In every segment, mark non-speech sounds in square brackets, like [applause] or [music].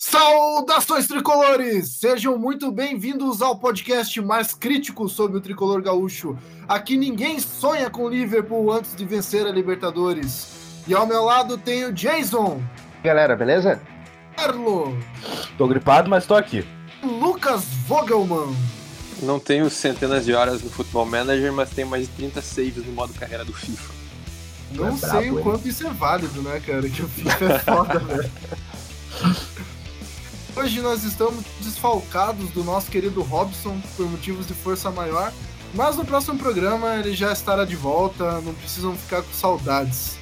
Saudações tricolores! Sejam muito bem-vindos ao podcast mais crítico sobre o tricolor gaúcho. Aqui ninguém sonha com o Liverpool antes de vencer a Libertadores. E ao meu lado tem o Jason. Galera, beleza? Carlo. Tô gripado, mas tô aqui. Lucas Vogelman. Não tenho centenas de horas no Futebol Manager, mas tenho mais de 30 saves no modo carreira do FIFA. Não É sei brabo, o hein? quanto isso é válido, né, cara? Que o FIFA é foda, [laughs] velho. Hoje nós estamos desfalcados do nosso querido Robson por motivos de força maior, mas no próximo programa ele já estará de volta, não precisam ficar com saudades.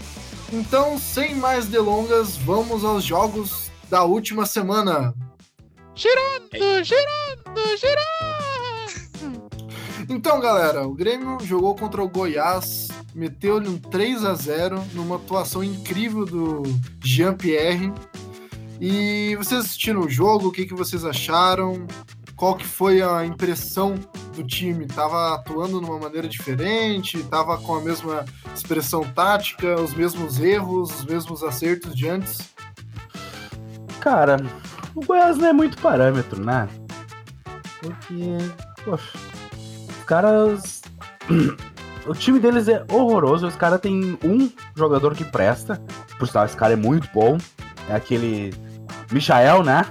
Então, sem mais delongas, vamos aos jogos da última semana. Girando, girando, girando. Então, galera, o Grêmio jogou contra o Goiás, meteu-lhe um 3 a 0 numa atuação incrível do Jean-Pierre. E vocês assistiram o jogo, o que, que vocês acharam? Qual que foi a impressão do time? Tava atuando de uma maneira diferente? Tava com a mesma expressão tática, os mesmos erros, os mesmos acertos de antes? Cara, o Goiás não é muito parâmetro, né? Porque, poxa, os caras. [clears throat] O time deles é horroroso. Os caras têm um jogador que presta. Por sinal, esse cara é muito bom. É aquele. Michael, né?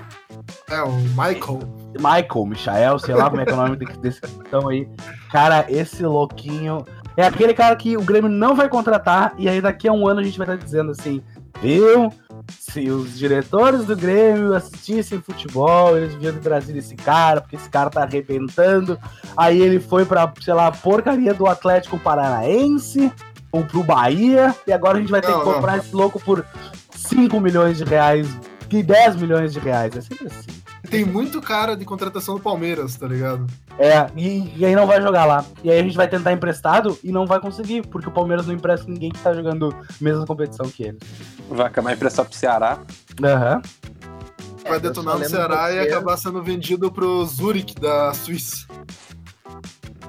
É, o Michael. Michael, Michael, sei lá como é que é o nome desse- capitão aí. Cara, esse louquinho. É aquele cara que o Grêmio não vai contratar. E aí daqui a um ano a gente vai estar dizendo assim: viu? Se os diretores do Grêmio assistissem futebol, eles deviam trazer esse cara, porque esse cara tá arrebentando. Aí ele foi pra, sei lá, porcaria do Atlético Paranaense ou pro Bahia. E agora a gente vai ter Não, que não. comprar esse louco por 5 milhões de reais e 10 milhões de reais. É sempre assim. Tem muito cara de contratação do Palmeiras, tá ligado? É, e, e aí não vai jogar lá. E aí a gente vai tentar emprestado e não vai conseguir, porque o Palmeiras não empresta ninguém que tá jogando a mesma competição que ele. Vai acabar emprestar pro Ceará. Aham. Vai eu detonar no Ceará e acabar sendo vendido pro Zurich da Suíça.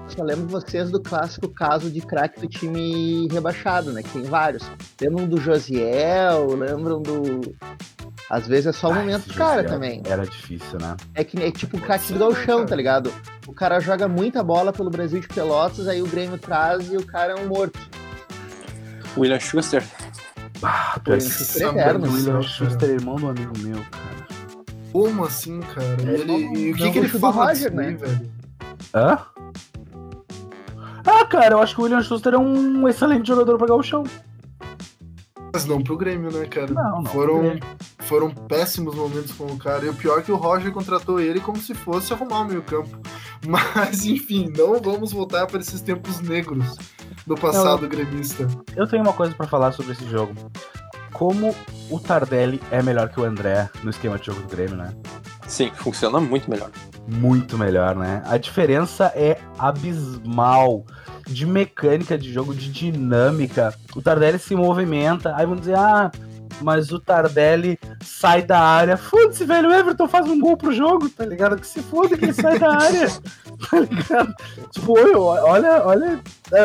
Só lembro vocês do clássico caso de craque do time rebaixado, né? Que tem vários. Lembram do Josiel, lembram do. Às vezes é só o Ai, momento do cara Josiel também. Era difícil, né? É que é tipo o craque do Nossa, galchão, cara. tá ligado? O cara joga muita bola pelo Brasil de Pelotas, aí o Grêmio traz e o cara é um morto. William Schuster. Ah, Foi um esse chute Nossa, eterno. William Schuster, irmão do amigo meu, cara. Como assim, cara? E, É, ele, e o que, não que ele gosto do Roger, né? velho? Hã? Ah, cara, eu acho que o William Schuster é um excelente jogador pra gauchão. Mas não pro Grêmio, né, cara? Não, não Foram. Foram péssimos momentos com o cara. E o pior é que o Roger contratou ele como se fosse arrumar o meio campo. [laughs] Mas, enfim, não vamos voltar para esses tempos negros do passado gremista. Eu tenho uma coisa pra falar sobre esse jogo. Como o Tardelli é melhor que o André no esquema de jogo do Grêmio, né? Sim, funciona muito melhor. muito melhor, né? A diferença é abismal de mecânica de jogo, de dinâmica. O Tardelli se movimenta, aí vão dizer, ah, mas o Tardelli sai da área. Foda-se, velho, o Everton faz um gol pro jogo, tá ligado? Que se foda que ele sai da área, [laughs] tá ligado? Tipo, olha, olha,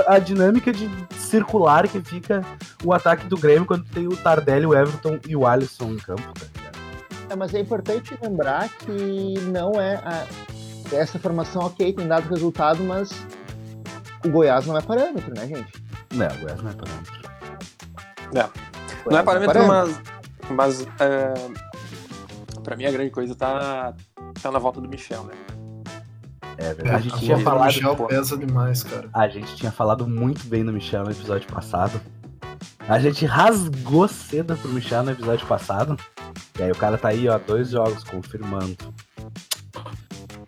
a, a dinâmica de circular que fica o ataque do Grêmio quando tem o Tardelli, o Everton e o Alisson em campo, tá ligado? É, mas é importante lembrar que não é. a- Essa formação, ok, tem dado resultado, mas o Goiás não é parâmetro, né, gente? Não, o Goiás não é parâmetro. Não é parâmetro, mas. Mas. É... Pra mim a grande coisa tá. Tá na volta do Michel, né? É verdade. a gente a tinha falado Michel pô. pesa demais, cara. A gente tinha falado muito bem do Michel no episódio passado. A gente rasgou cedo pro Michel no episódio passado. E aí o cara tá aí, ó, dois jogos confirmando.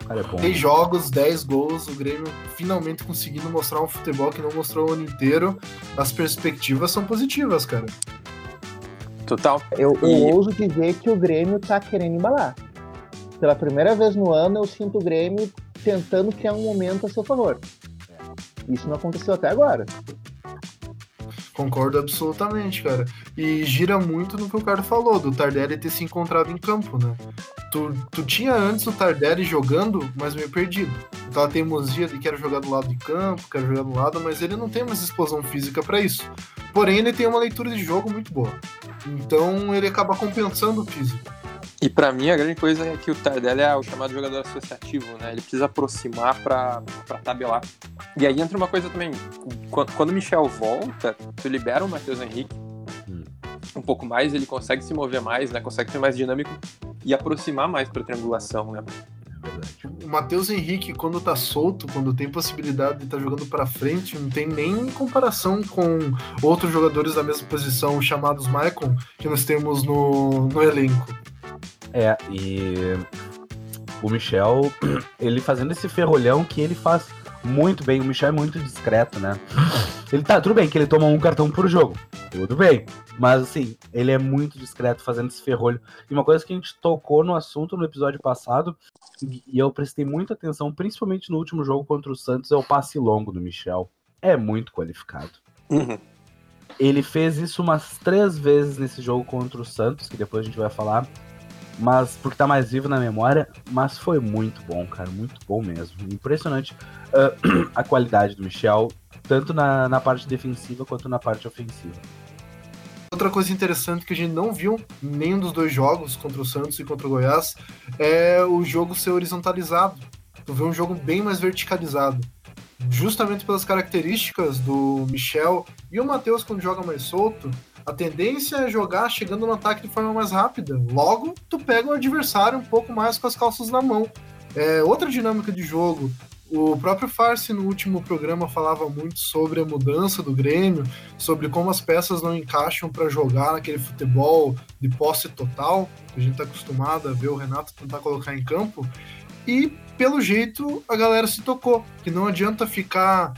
O cara é bom. 10 jogos, 10 gols, o Grêmio finalmente conseguindo mostrar um futebol que não mostrou o ano inteiro. As perspectivas são positivas, cara. Total. Eu, eu E- ouso dizer que o Grêmio tá querendo embalar. Pela primeira vez no ano, eu sinto o Grêmio tentando criar um momento a seu favor. Isso não aconteceu até agora. Concordo absolutamente, cara. E gira muito no que o cara falou, do Tardelli ter se encontrado em campo, né? Tu, tu tinha antes o Tardelli jogando, mas meio perdido. Aquela teimosia de quero jogar do lado de campo, quero jogar do lado, mas ele não tem mais explosão física pra isso. Porém, ele tem uma leitura de jogo muito boa. Então ele acaba compensando o físico. E pra mim a grande coisa é que o Tardelli é o chamado jogador associativo, né? Ele precisa aproximar pra, pra tabelar. E aí entra uma coisa também. Quando, o Michel volta, tu libera o Matheus Henrique Hum. um pouco mais, ele consegue se mover mais, né? Consegue ser mais dinâmico e aproximar mais pra triangulação, né? O Matheus Henrique, quando tá solto, quando tem possibilidade de estar jogando pra frente, não tem nem comparação com outros jogadores da mesma posição, chamados Maicon, que nós temos no, no elenco. É, e o Michel, [clears throat] ele fazendo esse ferrolhão que ele faz muito bem. O Michel é muito discreto, né? Ele tá, tudo bem que ele toma um cartão por jogo. Tudo bem. Mas assim, ele é muito discreto fazendo esse ferrolho. E uma coisa que a gente tocou no assunto no episódio passado, e eu prestei muita atenção, principalmente no último jogo contra o Santos, é o passe longo do Michel. É muito qualificado. Uhum. Ele fez isso umas três vezes nesse jogo contra o Santos, que depois a gente vai falar. Mas porque tá mais vivo na memória, mas foi muito bom, cara, muito bom mesmo. Impressionante ah, [clears throat] a qualidade do Michel, tanto na, na parte defensiva quanto na parte ofensiva. Outra coisa interessante que a gente não viu nenhum dos dois jogos, contra o Santos e contra o Goiás, é o jogo ser horizontalizado. Tu vê um jogo bem mais verticalizado. Justamente pelas características do Michel e o Matheus, quando joga mais solto, a tendência é jogar chegando no ataque de forma mais rápida. Logo, tu pega o adversário um pouco mais com as calças na mão. É outra dinâmica de jogo. O próprio Farsi no último programa falava muito sobre a mudança do Grêmio, sobre como as peças não encaixam para jogar naquele futebol de posse total, que a gente está acostumado a ver o Renato tentar colocar em campo. E pelo jeito a galera se tocou, que não adianta ficar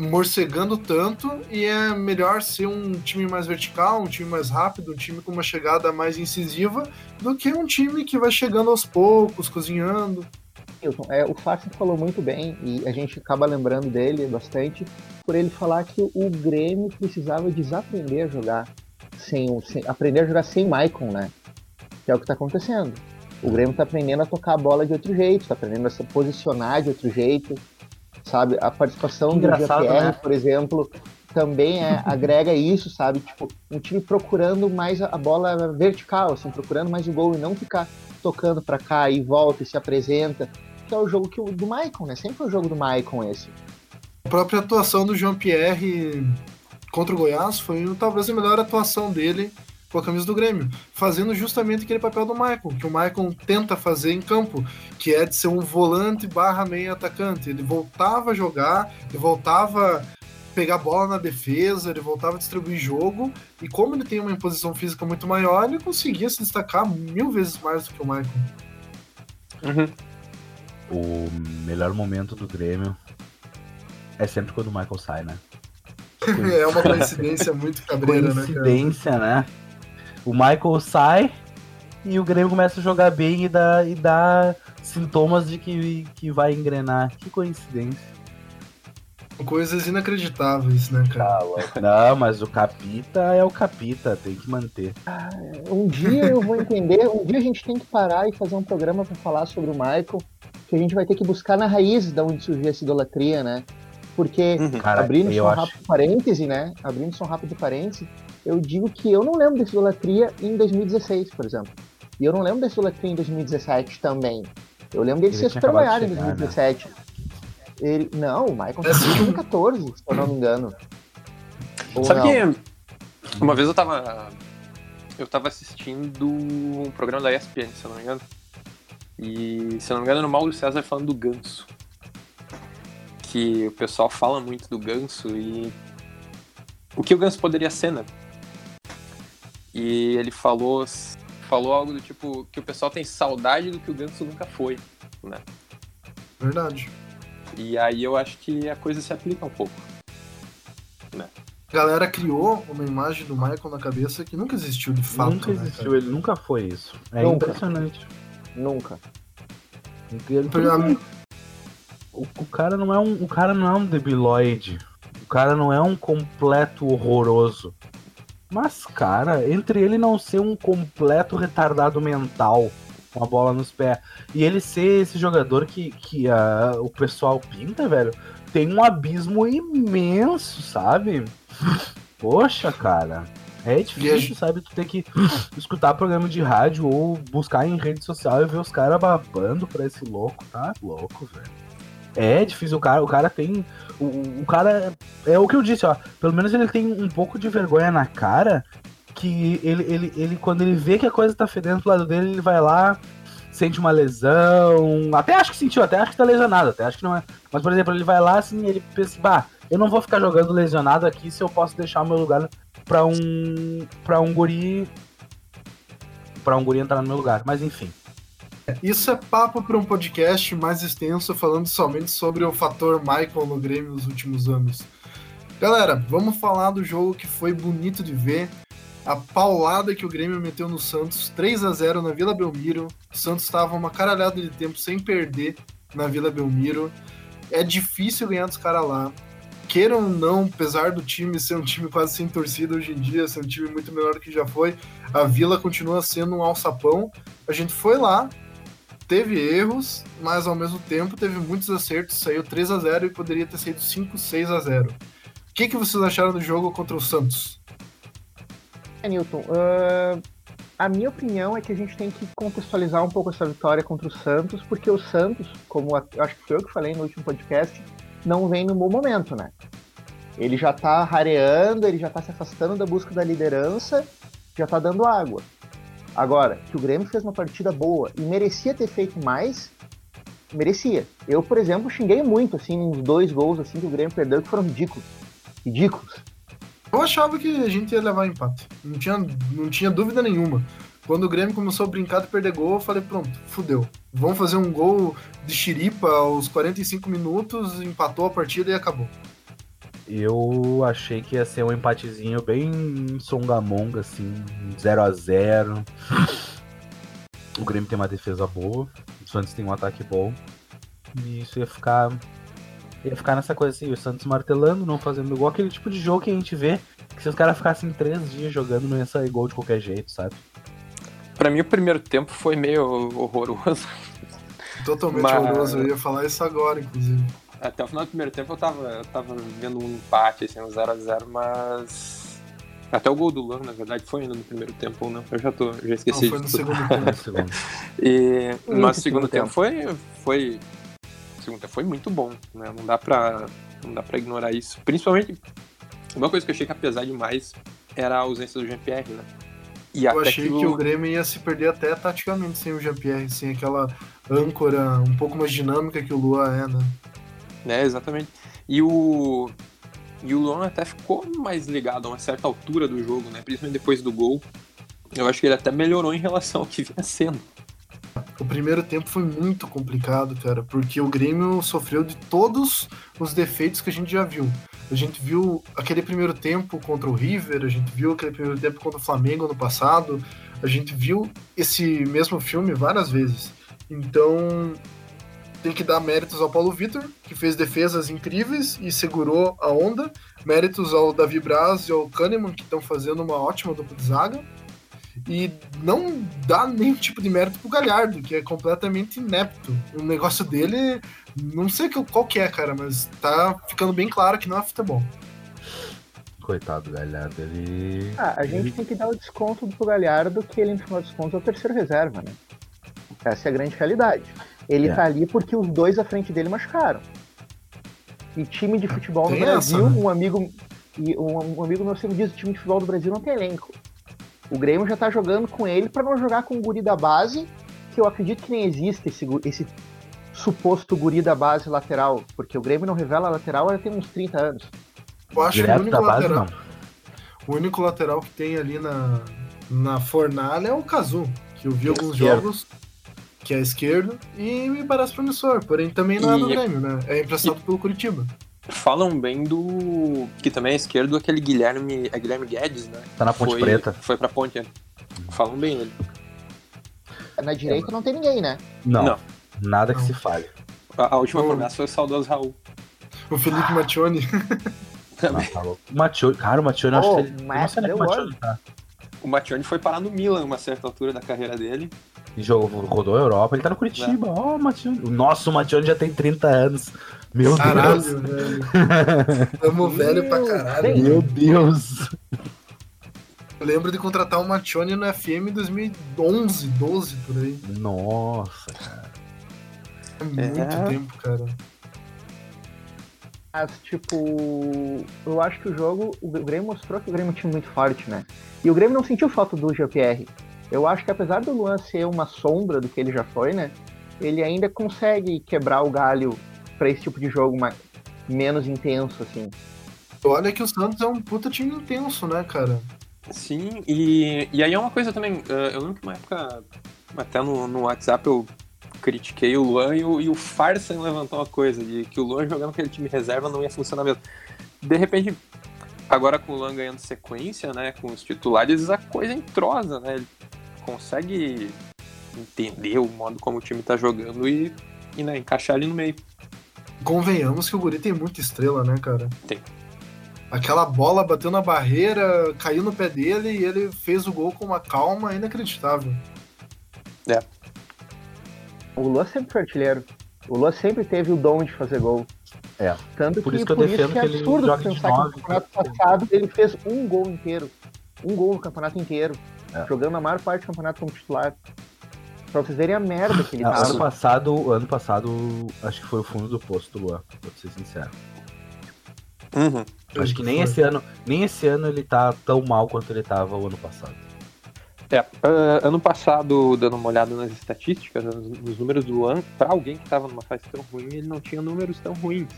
morcegando tanto e é melhor ser um time mais vertical, um time mais rápido, um time com uma chegada mais incisiva, do que um time que vai chegando aos poucos, cozinhando. É, o Farsi falou muito bem e a gente acaba lembrando dele bastante por ele falar que o Grêmio precisava desaprender a jogar sem, o- sem- aprender a jogar sem Maicon, né? Que é o que está acontecendo. O Grêmio está aprendendo a tocar a bola de outro jeito, está aprendendo a se posicionar de outro jeito, sabe? A participação do GPR, né? por exemplo, também é- agrega isso, sabe? Tipo, um time procurando mais a a bola vertical, assim, procurando mais o gol e não ficar tocando para cá e volta e se apresenta que é o jogo que o, do Maicon, né? Sempre foi o jogo do Maicon esse. A própria atuação do Jean-Pierre contra o Goiás foi talvez a melhor atuação dele com a camisa do Grêmio, fazendo justamente aquele papel do Maicon, que o Maicon tenta fazer em campo, que é de ser um volante barra meio atacante. Ele voltava a jogar, ele voltava a pegar a bola na defesa, ele voltava a distribuir jogo, e como ele tem uma imposição física muito maior, ele conseguia se destacar mil vezes mais do que o Maicon. Uhum. O melhor momento do Grêmio é sempre quando o Michael sai, né? é uma coincidência muito cabreira, né, cara? Coincidência, né? O Michael sai e o Grêmio começa a jogar bem e dá, e dá sintomas de que, que vai engrenar. Que coincidência. Coisas inacreditáveis, né, cara? Não, mas o Capita é o Capita, tem que manter. Um dia eu vou entender, um dia a gente tem que parar e fazer um programa para falar sobre o Michael, que a gente vai ter que buscar na raiz de onde surgiu essa idolatria, né? Porque, Uhum. Cara, abrindo só um acho. rápido parêntese, né? Abrindo só um rápido parêntese, eu digo que eu não lembro dessa idolatria em 2016, por exemplo. E eu não lembro dessa idolatria em 2017 também. Eu lembro dele Ele ser super de em chegar, né? 2017. Ele, não, o Michael É, saiu em [laughs] sim. 2014, se eu não me engano. Ou Sabe não. que uma vez eu tava. Eu tava assistindo um programa da ESPN, se eu não me engano. E se eu não me engano era o Mauro César falando do ganso. Que o pessoal fala muito do ganso e. O que o ganso poderia ser, né? E ele falou, falou algo do tipo que o pessoal tem saudade do que o ganso nunca foi, né? Verdade. E aí eu acho que a coisa se aplica um pouco. A galera criou uma imagem do Michael na cabeça que nunca existiu de fato. nunca né, existiu, ele nunca foi isso. É Nunca. impressionante. Nunca. Ele-? O, o cara não é um, o cara não é um debiloide. O cara não é um completo horroroso. Mas, cara, entre ele não ser um completo retardado mental com a bola nos pés e ele ser esse jogador que, que ah, o pessoal pinta, velho, tem um abismo imenso, sabe? Poxa, cara. É a difícil, sabe? Tu ter que escutar programa de rádio ou buscar em rede social e ver os caras babando pra esse louco. Tá louco, velho. É difícil, o cara, o cara tem. O, o cara. É o que eu disse, ó. Pelo menos ele tem um pouco de vergonha na cara. Que ele, ele, ele, quando ele vê que a coisa tá fedendo pro lado dele, ele vai lá, sente uma lesão. Até acho que sentiu, até acho que tá lesionado, até acho que não é. Mas, por exemplo, ele vai lá assim, ele pensa, bah, eu não vou ficar jogando lesionado aqui se eu posso deixar o meu lugar pra um. pra um guri. Pra um guri entrar no meu lugar. Mas enfim. Isso é papo para um podcast mais extenso, falando somente sobre o fator Michael no Grêmio nos últimos anos. Galera, vamos falar do jogo que foi bonito de ver. A paulada que o Grêmio meteu no Santos, 3 a 0 na Vila Belmiro. O Santos estava uma caralhada de tempo sem perder na Vila Belmiro. É difícil ganhar dos caras lá. Queiram ou não, apesar do time ser um time quase sem torcida hoje em dia, ser um time muito menor do que já foi, a Vila continua sendo um alçapão. A gente foi lá, teve erros, mas ao mesmo tempo teve muitos acertos. Saiu 3 a 0 e poderia ter saído 5, 6 a 0 O que, que vocês acharam do jogo contra o Santos? É, Newton, ah, a minha opinião é que a gente tem que contextualizar um pouco essa vitória contra o Santos, porque o Santos, como a- acho que foi eu que falei no último podcast, não vem no bom momento, né? Ele já tá rareando, ele já tá se afastando da busca da liderança, já tá dando água. Agora, que o Grêmio fez uma partida boa e merecia ter feito mais, merecia. Eu, por exemplo, xinguei muito, assim, uns dois gols assim que o Grêmio perdeu que foram ridículos. Ridículos. Eu achava que a gente ia levar empate. Não tinha, não tinha dúvida nenhuma. Quando o Grêmio começou a brincar de perder gol, eu falei, pronto, fudeu. Vamos fazer um gol de xiripa aos 45 minutos, empatou a partida e acabou. Eu achei que ia ser um empatezinho bem songamonga, assim, 0 a 0 O Grêmio tem uma defesa boa, o Santos tem um ataque bom. E isso ia ficar. Ia ficar nessa coisa assim, o Santos martelando, não fazendo gol, aquele tipo de jogo que a gente vê, que se os caras ficassem três dias jogando, não ia sair gol de qualquer jeito, sabe? Pra mim, o primeiro tempo foi meio horroroso. Totalmente Mas- horroroso. Eu ia falar isso agora, inclusive. Até o final do primeiro tempo eu tava, eu tava vendo um empate, assim, um 0x0, mas. Até o gol do Luan, na verdade, foi ainda no primeiro tempo ou não. Eu já tô, já esqueci Não, foi no segundo tempo. [laughs] E, mas o segundo segundo tempo tempo. foi, foi. Foi muito bom, né? Não dá pra, não dá pra ignorar isso. Principalmente, uma coisa que eu achei que ia pesar demais era a ausência do Jean-Pierre, né? E Eu achei que o, o Grêmio ia se perder até taticamente sem o Jean-Pierre, sem aquela âncora um pouco mais dinâmica que o Lua é, né? né, exatamente. E o e o Luan até ficou mais ligado a uma certa altura do jogo, né? Principalmente depois do gol. Eu acho que ele até melhorou em relação ao que vinha sendo. O primeiro tempo foi muito complicado, cara, porque o Grêmio sofreu de todos os defeitos que a gente já viu. A gente viu aquele primeiro tempo contra o River, a gente viu aquele primeiro tempo contra o Flamengo no passado, a gente viu esse mesmo filme várias vezes. Então, tem que dar méritos ao Paulo Vitor, que fez defesas incríveis e segurou a onda. Méritos ao Davi Braz e ao Kahneman, que estão fazendo uma ótima dupla de zaga. E não dá nenhum tipo de mérito pro Galhardo, que é completamente inepto. O negócio dele, não sei que- qual que é, cara, mas tá ficando bem claro que não é futebol. Coitado do Galhardo, ele. Ah, a gente tem que dar o desconto pro Galhardo, que ele, no final dos contos, é o terceiro reserva, né? Essa é a grande realidade. Ele É. tá ali porque os dois à frente dele machucaram. E time de futebol no Tem essa, Brasil, né? um amigo. E um, um amigo meu sempre diz: o time de futebol do Brasil não tem elenco. O Grêmio já tá jogando com ele pra não jogar com o guri da base, que eu acredito que nem existe esse, esse suposto guri da base lateral, porque o Grêmio não revela lateral, ela tem uns 30 anos. Eu acho que o Direto único, da base, lateral, não. o único lateral que tem ali na, na fornalha é o Cazu, que eu vi alguns Esquerdo. jogos, que é esquerdo, e me parece promissor, porém também não é do E- Grêmio, né? É emprestado pelo Curitiba. Falam bem do. que também é esquerdo, aquele Guilherme. É Guilherme Guedes, né? Tá na Ponte foi, Preta. Foi pra ponte, né? Falam bem dele. Na direita não tem ninguém, né? Não. Não. Nada que Não. se fale. A, a última Não. promessa foi o saudoso Raul. O Felipe Mattioni. Também. Ah, [laughs] tá louco. O Matione, cara, o Matione, eu Oh, acho que ele. mas Não sei onde é que o deu Matione tá. O Mattione foi parar no Milan uma certa altura da carreira dele. E jogou, rodou a Europa, ele tá no Curitiba. Ó, o Matione. Nossa, o Matione já tem 30 anos. Meu Deus. Caralho, velho. Tamo velho pra caralho. Deus. Meu Deus. Eu lembro de contratar o Machone no FM em 2011, 12 por aí. Nossa, cara. É muito É. tempo, cara. Mas, tipo, eu acho que o jogo, o Grêmio mostrou que o Grêmio é um time muito forte, né? E o Grêmio não sentiu falta do GPR. Eu acho que apesar do Luan ser uma sombra do que ele já foi, né? Ele ainda consegue quebrar o galho pra esse tipo de jogo mais, menos intenso, assim. Olha que o Santos é um puta time intenso, né, cara? Sim, e, e aí é uma coisa também, eh, eu lembro que uma época, até no, no WhatsApp eu critiquei o Luan e o, e o Farsan levantou uma coisa, de que o Luan jogando aquele time reserva não ia funcionar mesmo. De repente, agora com o Luan ganhando sequência, né, com os titulares, a coisa entrosa, né, ele consegue entender o modo como o time tá jogando e, e né, encaixar ali no meio. Convenhamos que o Guri tem muita estrela, né, cara? Tem. Aquela bola bateu na barreira, caiu no pé dele e ele fez o gol com uma calma inacreditável. O Luan sempre foi artilheiro. O Luan sempre teve o dom de fazer gol. É. Tanto Por que, isso que eu por defendo isso que é que ele absurdo joga de pensar que no campeonato porque- passado ele fez um gol inteiro. Um gol no campeonato inteiro. É. Jogando a maior parte do campeonato como titular. Pra vocês verem a merda que ele Ah, ano tava. passado, ano passado, acho que foi o fundo do posto do Luan, vou ser sincero. Uhum. Acho que nem Foi. esse ano, nem esse ano ele tá tão mal quanto ele tava o ano passado. É, ah, ano passado, dando uma olhada nas estatísticas, nos, nos números do Luan, pra alguém que tava numa fase tão ruim, ele não tinha números tão ruins.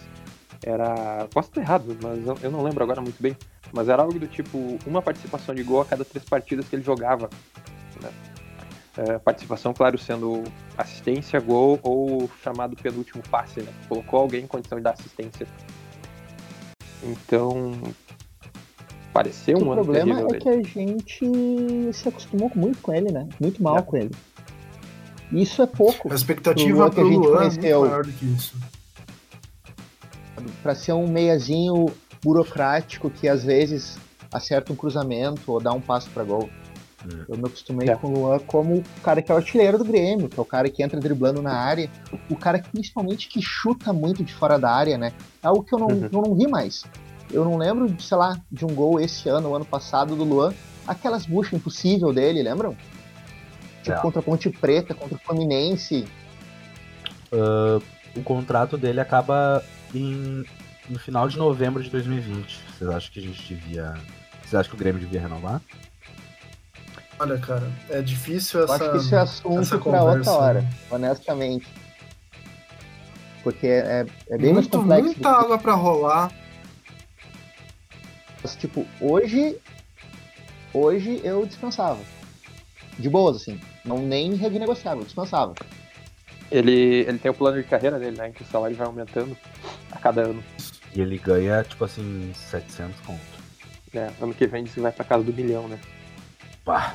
Era. Posso estar errado, mas eu, eu não lembro agora muito bem. Mas era algo do tipo uma participação de gol a cada três partidas que ele jogava. né? É, participação, claro, sendo assistência, gol ou chamado penúltimo passe, né? Colocou alguém em condição de dar assistência. Então. Pareceu um o ano problema terrível é dele. que a gente se acostumou muito com ele, né? Muito mal É. com ele. Isso é pouco A expectativa Luan que pro a gente Luan é maior do que isso. Pra ser um meiazinho burocrático que às vezes acerta um cruzamento ou dá um passo pra gol. Hum. Eu me acostumei É. com o Luan como o cara que é o artilheiro do Grêmio, que é o cara que entra driblando na área, o cara que principalmente que chuta muito de fora da área, né? É algo que eu não, Uhum. eu não vi mais. Eu não lembro, de, sei lá, de um gol esse ano, ou ano passado, do Luan. Aquelas buchas impossível dele, lembram? Tipo, É. contra a Ponte Preta, contra o Fluminense. O contrato dele acaba em, no final de novembro de 2020. Vocês acham que a gente devia. Vocês acham que o Grêmio devia renovar? Olha, cara, é difícil Eu essa. acho que isso é assunto essa pra outra hora, né? honestamente. Porque é, é bem mais Muito, complexo. muita água pra rolar. Mas, tipo, hoje. Hoje eu dispensava. De boas, assim. Não nem renegociava, eu dispensava. Ele, ele tem o plano de carreira dele, né? Em que o salário vai aumentando a cada ano. E ele ganha, tipo assim, 700 conto. né? Ano que vem você vai pra casa do milhão, né? Pá,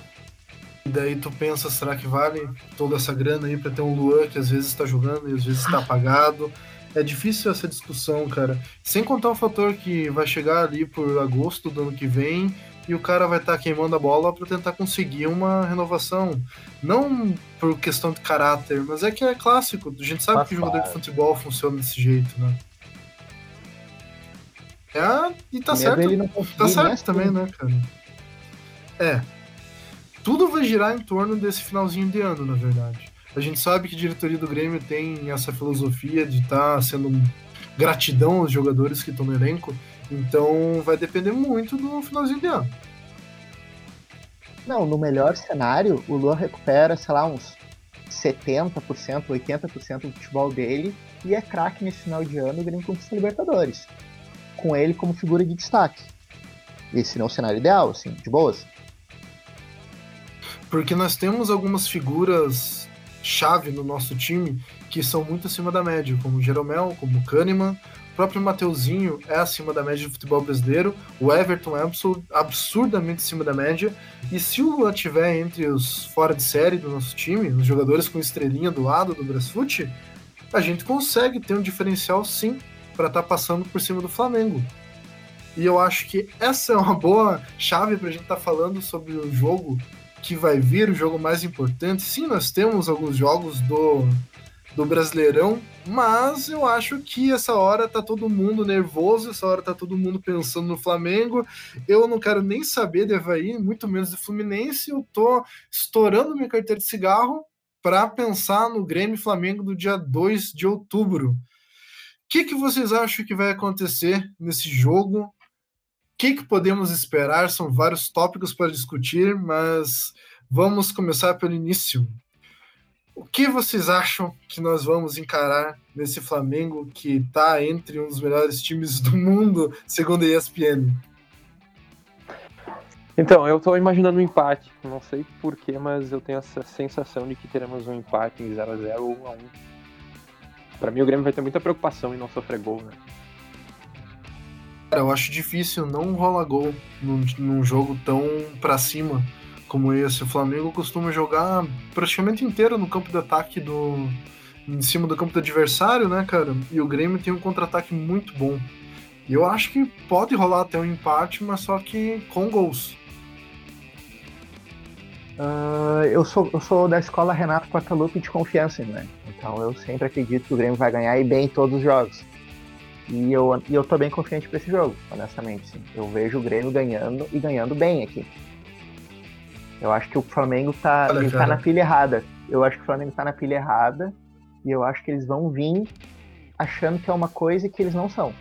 E daí tu pensa, será que vale toda essa grana aí pra ter um Luan que às vezes tá jogando e às vezes tá apagado? É difícil essa discussão, cara. Sem contar o fator que vai chegar ali por agosto do ano que vem e o cara vai estar queimando a bola pra tentar conseguir uma renovação. Não por questão de caráter, mas é que é clássico. A gente sabe que jogador de futebol funciona desse jeito, né? É, e tá certo. conseguir Tá certo nessa- também, né, cara? É. Tudo vai girar em torno desse finalzinho de ano, na verdade. A gente sabe que a diretoria do Grêmio tem essa filosofia de estar sendo um gratidão aos jogadores que estão no elenco. Então vai depender muito do finalzinho de ano. Não, no melhor cenário, o Luan recupera, sei lá, uns 70%, 80% do futebol dele e é craque nesse final de ano, o Grêmio conquista Libertadores. Com ele como figura de destaque. Esse não é o cenário ideal, assim, de boas. Porque nós temos algumas figuras chave no nosso time que são muito acima da média, como Jeromel, como Kahneman, o próprio Mateuzinho é acima da média do futebol brasileiro, o Everton é absur- absurdamente acima da média, e se o Luan tiver entre os fora de série do nosso time, os jogadores com estrelinha do lado do Brasfoot, a gente consegue ter um diferencial sim para estar passando por cima do Flamengo. E eu acho que essa é uma boa chave para a gente estar falando sobre o jogo que vai vir, o jogo mais importante. Sim, nós temos alguns jogos do do Brasileirão, mas eu acho que essa hora tá todo mundo nervoso, essa hora tá todo mundo pensando no Flamengo. Eu não quero nem saber de Havaí, muito menos de Fluminense. Eu tô estourando minha carteira de cigarro para pensar no Grêmio Flamengo do dia 2 de outubro. O que, que vocês acham que vai acontecer nesse jogo? Que, que podemos esperar? São vários tópicos para discutir, mas vamos começar pelo início. O que vocês acham que nós vamos encarar nesse Flamengo que está entre um dos melhores times do mundo, segundo a ESPN? Então, eu estou imaginando um empate. Não sei porquê, mas eu tenho essa sensação de que teremos um empate em 0x0 ou 1x1. Para mim, o Grêmio vai ter muita preocupação em não sofrer gol, né? Cara, eu acho difícil não rolar gol num, num jogo tão para cima como esse. O Flamengo costuma jogar praticamente inteiro no campo de ataque do em cima do campo do adversário, né, cara? E o Grêmio tem um contra-ataque muito bom. E eu acho que pode rolar até um empate, mas só que com gols. Uh, eu, sou, eu sou da escola Renato Portaluppi de confiança, né? Então eu sempre acredito que o Grêmio vai ganhar e bem em todos os jogos. E eu, e eu tô bem confiante para esse jogo, honestamente. Sim. Eu vejo o Grêmio ganhando e ganhando bem aqui. Eu acho que o Flamengo tá, Olha, tá na pilha errada. Eu acho que o Flamengo tá na pilha errada e eu acho que eles vão vir achando que é uma coisa que eles não são.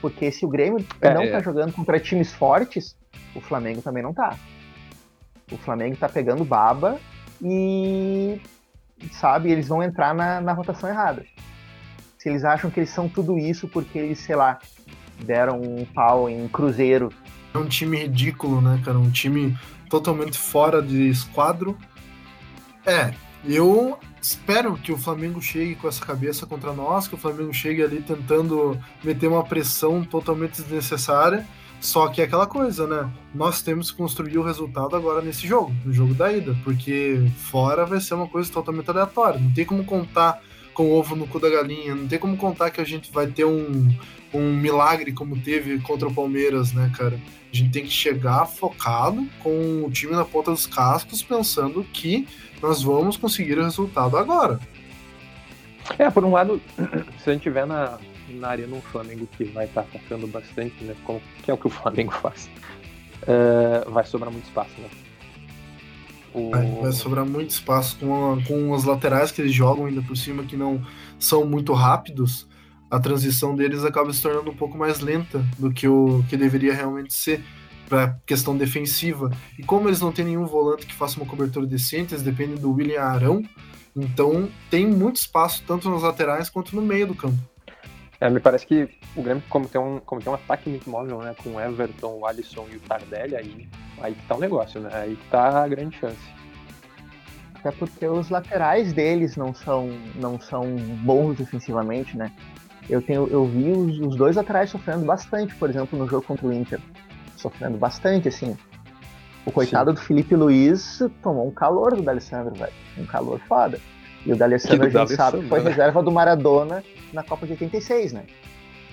Porque se o Grêmio é, não é. tá jogando contra times fortes, o Flamengo também não tá. O Flamengo tá pegando baba e, sabe, eles vão entrar na, na rotação errada. Se eles acham que eles são tudo isso porque eles, sei lá, deram um pau em Cruzeiro. É um time ridículo, né, cara? Um time totalmente fora de esquadro. É, eu espero que o Flamengo chegue com essa cabeça contra nós, que o Flamengo chegue ali tentando meter uma pressão totalmente desnecessária. Só que é aquela coisa, né? Nós temos que construir o resultado agora nesse jogo, no jogo da ida, porque fora vai ser uma coisa totalmente aleatória. Não tem como contar com ovo no cu da galinha, não tem como contar que a gente vai ter um, um milagre como teve contra o Palmeiras, né, cara? A gente tem que chegar focado com o time na ponta dos cascos, pensando que nós vamos conseguir o resultado agora. É, por um lado, [clears throat] se a gente tiver na, na arena um Flamengo que vai estar tá atacando bastante, né? Como, que é o que o Flamengo faz, uh, vai sobrar muito espaço, né? O... Vai, vai, sobrar muito espaço com, a, com as laterais que eles jogam ainda por cima que não são muito rápidos a transição deles acaba se tornando um pouco mais lenta do que o que deveria realmente ser para questão defensiva. E como eles não têm nenhum volante que faça uma cobertura decente, eles dependem do William Arão, então tem muito espaço tanto nas laterais quanto no meio do campo. É, me parece que o Grêmio, como tem um, como tem um ataque muito móvel, né, com Everton, o Alisson e o Tardelli, aí, aí tá o negócio, né? Aí tá a grande chance. Até porque os laterais deles não são, não são bons defensivamente, né? eu, tenho, eu vi os, os dois atrás sofrendo bastante, por exemplo, no jogo contra o Inter. Sofrendo bastante, assim. O coitado Sim. do Felipe Luiz tomou um calor do D'Alessandro, velho. Um calor foda. E o D'Alessandro, a gente sabe que foi reserva do Maradona na Copa de 86, né?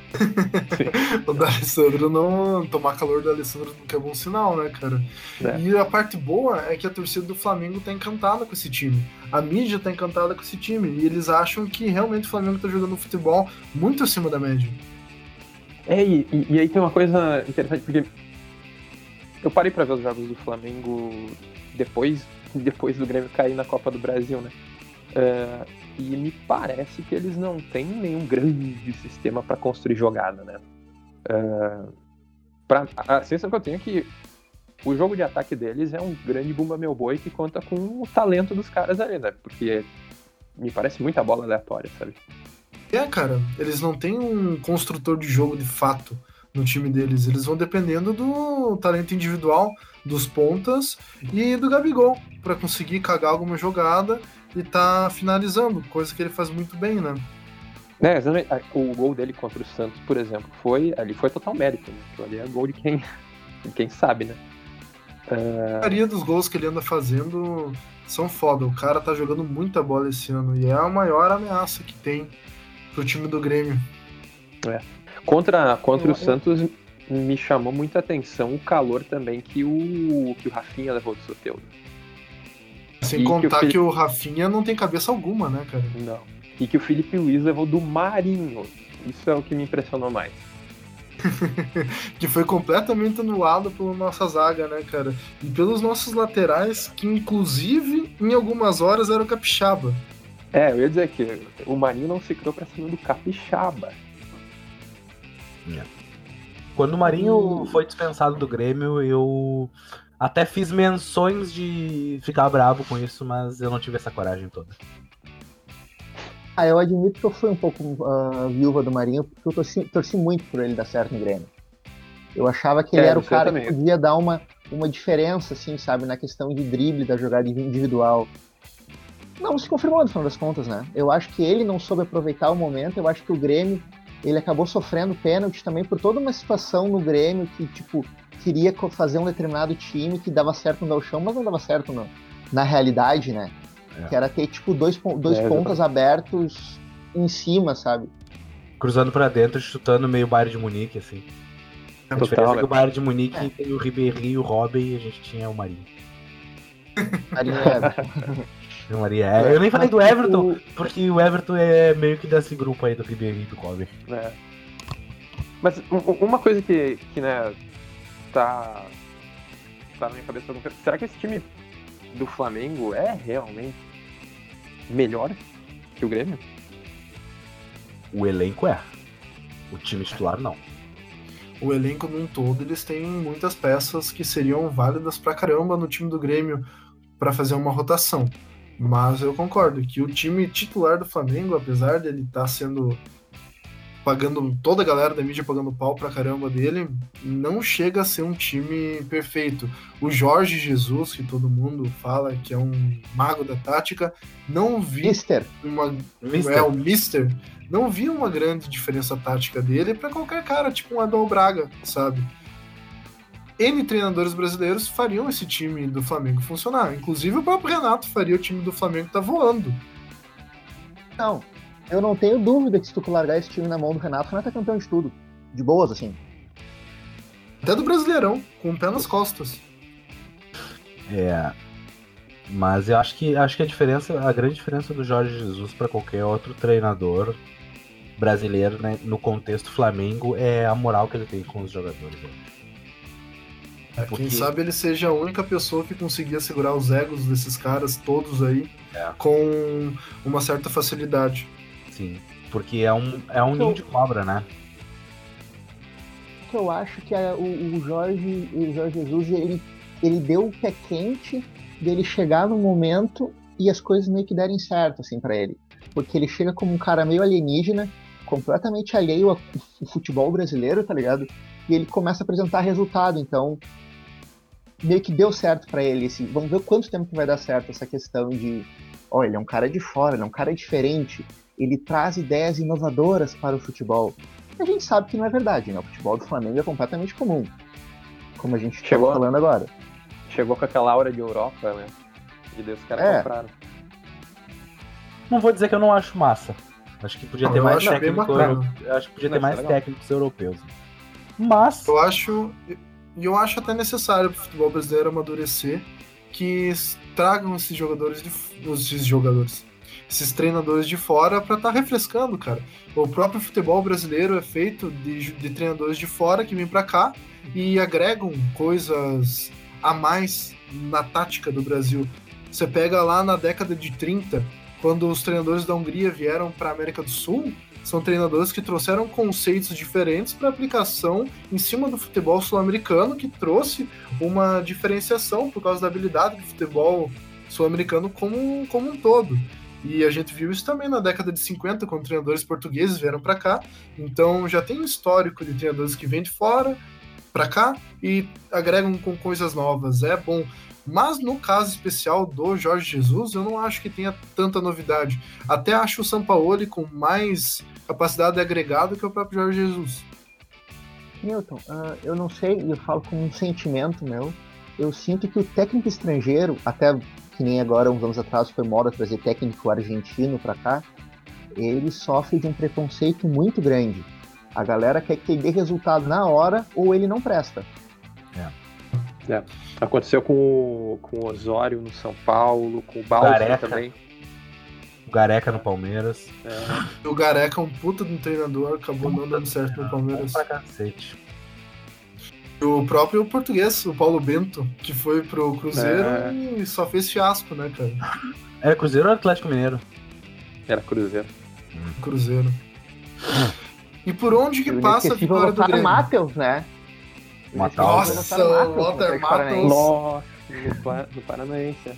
[laughs] o D'Alessandro não. Tomar calor do Alessandro nunca é bom sinal, né, cara? É. E a parte boa é que a torcida do Flamengo tá encantada com esse time. A mídia tá encantada com esse time. E eles acham que realmente o Flamengo tá jogando futebol muito acima da média. É, e, e aí tem uma coisa interessante, porque eu parei para ver os jogos do Flamengo depois, depois do Grêmio cair na Copa do Brasil, né? Uh, e me parece que eles não têm nenhum grande sistema para construir jogada, né? Uh, pra, a sensação que eu tenho é que o jogo de ataque deles é um grande bumba meu boi que conta com o talento dos caras ali, né? Porque me parece muita bola aleatória, sabe? É, cara, eles não têm um construtor de jogo de fato no time deles. Eles vão dependendo do talento individual dos pontas e do Gabigol para conseguir cagar alguma jogada e tá finalizando, coisa que ele faz muito bem, né? É, o gol dele contra o Santos, por exemplo, foi ali foi total mérito, né? ali é gol de quem, [laughs] de quem sabe, né? Uh... A maioria dos gols que ele anda fazendo são foda. O cara tá jogando muita bola esse ano e é a maior ameaça que tem pro time do Grêmio. É. Contra, contra o Santos me chamou muita atenção o calor também que o que o Rafinha levou do Soteldo. Sem e contar que o, Felipe... que o, Rafinha não tem cabeça alguma, né, cara? Não. e que o Felipe Luiz levou do Marinho. Isso é o que me impressionou mais. [laughs] que foi completamente anulado pela nossa zaga, né, cara? E pelos nossos laterais, que inclusive em algumas horas era o Capixaba. É, eu ia dizer que o Marinho não se criou pra cima do Capixaba. Quando o Marinho foi dispensado do Grêmio, eu até fiz menções de ficar bravo com isso, mas eu não tive essa coragem toda. Ah, eu admito que eu fui um pouco uh, viúva do Marinho, porque eu torci, torci, muito por ele dar certo no Grêmio. Eu achava que ele É, era o cara também. que podia dar uma, uma diferença, assim, sabe, na questão de drible, da jogada individual. Não se confirmou no final das contas, né? Eu acho que ele não soube aproveitar o momento, eu acho que o Grêmio, ele acabou sofrendo pênalti também por toda uma situação no Grêmio que, tipo, queria fazer um determinado time que dava certo no Galchão, mas não dava certo no- na realidade, né? É. Que era ter, tipo, dois, dois É, pontas abertos em cima, sabe? Cruzando pra dentro, chutando meio Bayern de Munique, assim. A diferença Total, é que né? o Bayern de Munique É. tem o Ribéry e o Robin e a gente tinha o Marinho. [laughs] Ali [laughs] é, O Marinho é. Eu nem falei do Everton, porque o Everton é meio que desse grupo aí do Ribéry e do Robin. né? Mas um- um- uma coisa que, que né, tá, tá na minha cabeça, será que esse time do Flamengo é realmente melhor que o Grêmio? O elenco é. O time titular não. O elenco num todo, eles têm muitas peças que seriam válidas pra caramba no time do Grêmio pra fazer uma rotação. Mas eu concordo que o time titular do Flamengo, apesar dele estar sendo pagando toda a galera da mídia pagando pau pra caramba dele, não chega a ser um time perfeito. O Jorge Jesus, que todo mundo fala que é um mago da tática, não vi Mister, uma Mister, é, o Mister, não vi uma grande diferença tática dele pra qualquer cara, tipo um Abel Braga, sabe? N treinadores brasileiros fariam esse time do Flamengo funcionar. Inclusive o próprio Renato faria o time do Flamengo tá voando. não. Eu não tenho dúvida que se tu largar esse time na mão do Renato, o Renato é campeão de tudo. De boas, assim. Até do Brasileirão, com o pé nas costas. É. Mas eu acho que acho que a diferença, a grande diferença do Jorge Jesus para qualquer outro treinador brasileiro, né, no contexto Flamengo, é a moral que ele tem com os jogadores. né? É, Porque- Quem sabe ele seja a única pessoa que conseguia segurar os egos desses caras todos aí É. com uma certa facilidade. Sim, porque é um é um Então- ninho de cobra, né? que eu acho que é o, o Jorge, o Jorge Jesus, ele, ele deu o pé quente dele chegar no momento e as coisas meio que derem certo, assim, para ele. Porque ele chega como um cara meio alienígena, completamente alheio ao futebol brasileiro, tá ligado? E ele começa a apresentar resultado, então meio que deu certo para ele. Assim, vamos ver quanto tempo que vai dar certo essa questão de, ó, ele é um cara de fora, ele é um cara diferente, ele traz ideias inovadoras para o futebol a gente sabe que não é verdade, né? O futebol do Flamengo é completamente comum. Como a gente Chegou. estava falando agora. Chegou com aquela aura de Europa, né? E daí os caras É. compraram. Não vou dizer que eu não acho massa. Acho que podia Não, ter eu mais acho bem técnico bacana. euro- acho que podia Não, ter é mais legal. técnicos europeus. Mas Eu acho. E eu acho até necessário pro futebol brasileiro amadurecer que tragam esses jogadores de. Esses jogadores. Esses treinadores de fora pra estar refrescando, cara. O próprio futebol brasileiro é feito de, de treinadores de fora que vêm pra cá e agregam coisas a mais na tática do Brasil. Você pega lá na década de 30, quando os treinadores da Hungria vieram para América do Sul, são treinadores que trouxeram conceitos diferentes para aplicação em cima do futebol sul-americano, que trouxe uma diferenciação por causa da habilidade do futebol sul-americano como, como um todo. E a gente viu isso também na década de 50, quando treinadores portugueses vieram para cá. Então já tem um histórico de treinadores que vêm de fora para cá e agregam com coisas novas. É bom. Mas no caso especial do Jorge Jesus, eu não acho que tenha tanta novidade. Até acho o Sampaoli com mais capacidade de agregado que o próprio Jorge Jesus. Milton, ah, eu não sei, eu falo com um sentimento meu, eu sinto que o técnico estrangeiro, até que nem agora, uns anos atrás, foi moda trazer técnico argentino pra cá, ele sofre de um preconceito muito grande. A galera quer que ele dê resultado na hora ou ele não presta. Aconteceu com o, com o Osório no São Paulo, com o Balsa também. O Gareca no Palmeiras. É, O Gareca é um puta de um treinador, acabou não dando certo no Palmeiras. Pra cacete. O próprio português, o Paulo Bento, que foi pro Cruzeiro É. e só fez fiasco, né, cara? Era Cruzeiro ou Atlético Mineiro? era Cruzeiro. Cruzeiro. E por onde que passa a vitória do Grêmio? Matheus, né? Matheus. Nossa, o Lothar Matheus. Nossa, no Paranaense.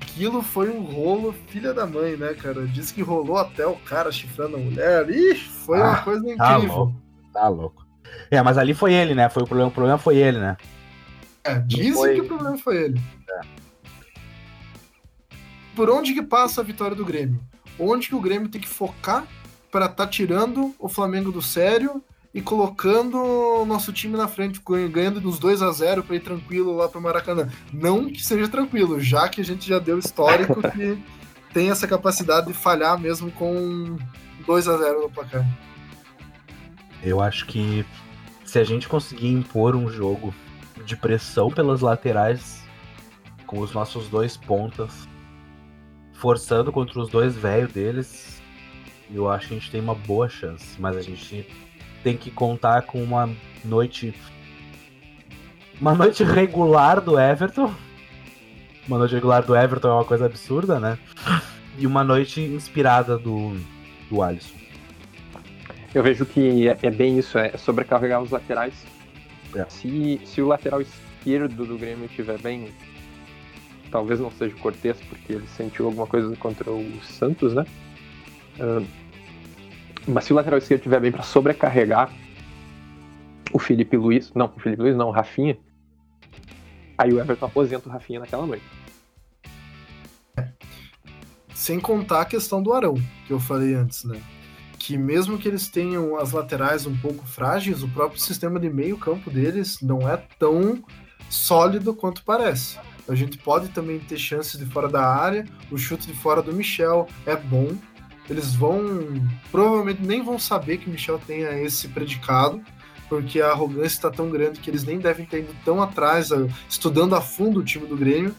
Aquilo foi um rolo filha da mãe, né, cara? Diz que rolou até o cara chifrando a mulher. Ih, foi uma Ah, coisa tá incrível. louco. Tá louco. É, mas ali foi ele, né? Foi o problema. O problema foi ele, né? É, dizem foi- que o problema foi ele. É. Por onde que passa a vitória do Grêmio? Onde que o Grêmio tem que focar para tá tirando o Flamengo do sério e colocando o nosso time na frente, ganha- ganhando dos 2 a 0 para ir tranquilo lá pro Maracanã. Não que seja tranquilo, já que a gente já deu histórico [laughs] que tem essa capacidade de falhar mesmo com 2 a 0 no placar. Eu acho que se a gente conseguir impor um jogo de pressão pelas laterais com os nossos dois pontas, forçando contra os dois velhos deles, eu acho que a gente tem uma boa chance. Mas a gente tem que contar com uma noite. Uma noite regular do Everton. Uma noite regular do Everton é uma coisa absurda, né? E uma noite inspirada do, do Alisson. Eu vejo que é, é bem isso, é sobrecarregar os laterais. É. Se, se o lateral esquerdo do Grêmio estiver bem, talvez não seja o Cortez, porque ele sentiu alguma coisa contra o Santos, né? Ah, mas se o lateral esquerdo estiver bem para sobrecarregar o Felipe Luiz, não, o Felipe Luiz não, o Rafinha, aí o Everton aposenta o Rafinha naquela noite. Sem contar a questão do Arão, que eu falei antes, né? Que mesmo que eles tenham as laterais um pouco frágeis, o próprio sistema de meio campo deles não é tão sólido quanto parece. A gente pode também ter chances de fora da área, o chute de fora do Michel é bom. Eles vão. Provavelmente nem vão saber que o Michel tenha esse predicado, porque a arrogância está tão grande que eles nem devem ter ido tão atrás, estudando a fundo o time do Grêmio.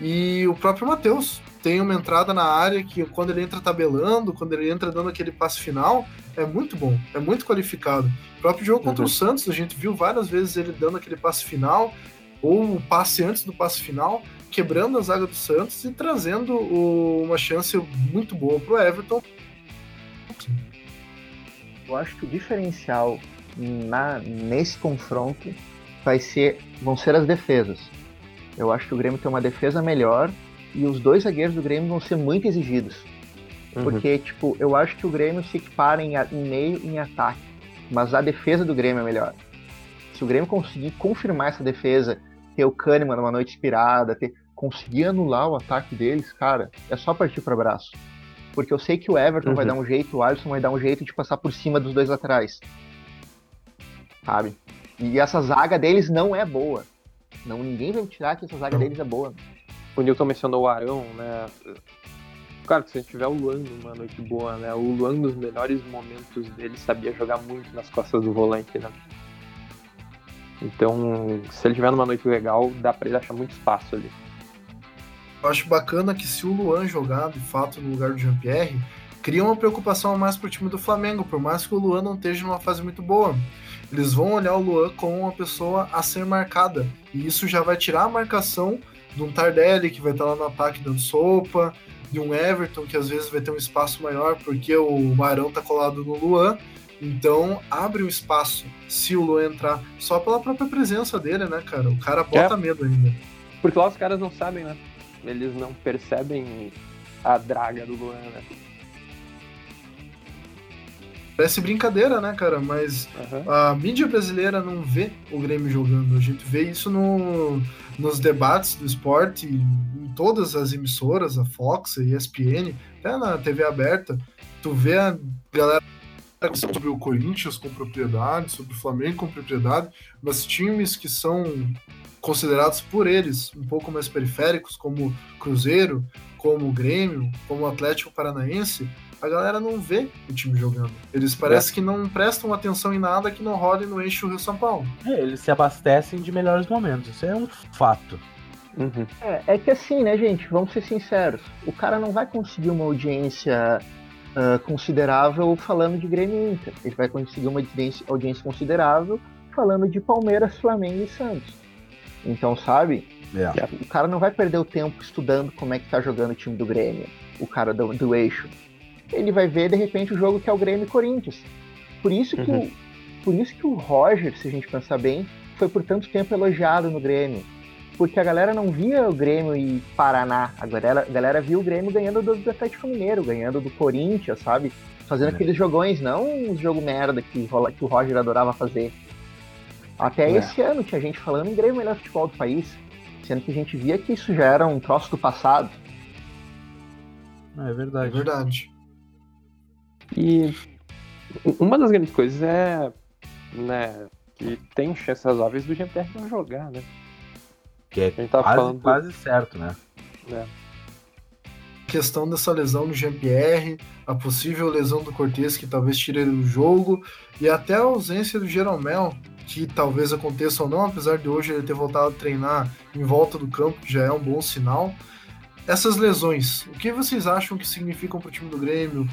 E o próprio Matheus tem uma entrada na área que quando ele entra tabelando, quando ele entra dando aquele passe final, é muito bom, é muito qualificado. O próprio jogo contra Uhum. o Santos, a gente viu várias vezes ele dando aquele passe final, ou o passe antes do passe final, quebrando a zaga do Santos e trazendo o- uma chance muito boa pro Everton. Eu acho que o diferencial na, nesse confronto vai ser, vão ser as defesas. Eu acho que o Grêmio tem uma defesa melhor e os dois zagueiros do Grêmio vão ser muito exigidos. Uhum. Porque, tipo, eu acho que o Grêmio se equipara em, em meio e em ataque. Mas a defesa do Grêmio é melhor. Se o Grêmio conseguir confirmar essa defesa, ter o Kahneman numa noite inspirada, ter, conseguir anular o ataque deles, cara, é só partir para braço. Porque eu sei que o Everton Uhum. vai dar um jeito, o Alisson vai dar um jeito de passar por cima dos dois laterais. Sabe? E essa zaga deles não é boa. Não, ninguém vai tirar que essa zaga Não. deles é boa. O Newton mencionou o Arão, né? Claro que se a gente tiver o Luan numa noite boa, né? O Luan, nos melhores momentos dele, sabia jogar muito nas costas do volante, né? Então, se ele tiver numa noite legal, dá pra ele achar muito espaço ali. Eu acho bacana que se o Luan jogar de fato no lugar do Jean-Pierre, cria uma preocupação a mais pro time do Flamengo, por mais que o Luan não esteja numa fase muito boa. Eles vão olhar o Luan como uma pessoa a ser marcada, e isso já vai tirar a marcação de um Tardelli que vai estar lá no ataque dando sopa, de um Everton que às vezes vai ter um espaço maior porque o Marão tá colado no Luan. Então abre um espaço se o Luan entrar só pela própria presença dele, né, cara? O cara bota medo ainda. Porque lá os caras não sabem, né? Eles não percebem a draga do Luan, né? Parece brincadeira, né, cara? Mas Aham. a mídia brasileira não vê o Grêmio jogando. A gente vê isso no, nos debates do esporte, em todas as emissoras, a Fox, a ESPN, até na TV aberta. Tu vê a galera sobre o Corinthians com propriedade, sobre o Flamengo com propriedade, mas times que são considerados por eles um pouco mais periféricos, como Cruzeiro, como Grêmio, como Atlético Paranaense, a galera não vê o time jogando. Eles parecem que não prestam atenção em nada que não role no eixo Rio São Paulo. É, eles se abastecem de melhores momentos. Isso é um fato. Uhum. É, é que assim, né, gente? Vamos ser sinceros. O cara não vai conseguir uma audiência ah, considerável falando de Grêmio e Inter. Ele vai conseguir uma audiência, audiência considerável falando de Palmeiras, Flamengo e Santos. Então, sabe? É. O cara não vai perder o tempo estudando como é que tá jogando o time do Grêmio, o cara do, do eixo. Ele vai ver, de repente, o jogo que é o Grêmio e Corinthians. Por isso que, Uhum. o, por isso que o Roger, se a gente pensar bem, foi por tanto tempo elogiado no Grêmio. Porque a galera não via o Grêmio e Paraná. A galera, a galera via o Grêmio ganhando do, do Atlético Mineiro, ganhando do Corinthians, sabe? Fazendo É. aqueles jogões, não os jogo merda que, que o Roger adorava fazer. Até É. esse ano tinha gente falando em Grêmio melhor futebol do país. Sendo que a gente via que isso já era um troço do passado. É É verdade. E uma das grandes coisas é, né, que tem chances razoáveis do GPR não jogar, né? Que é A gente tava quase, falando- quase certo, né? né? questão dessa lesão do Jean-Pierre, a possível lesão do Cortez, que talvez tire ele do jogo, e até a ausência do Jeromel, que talvez aconteça ou não, apesar de hoje ele ter voltado a treinar em volta do campo, que já é um bom sinal. Essas lesões, o que vocês acham que significam para o time do Grêmio?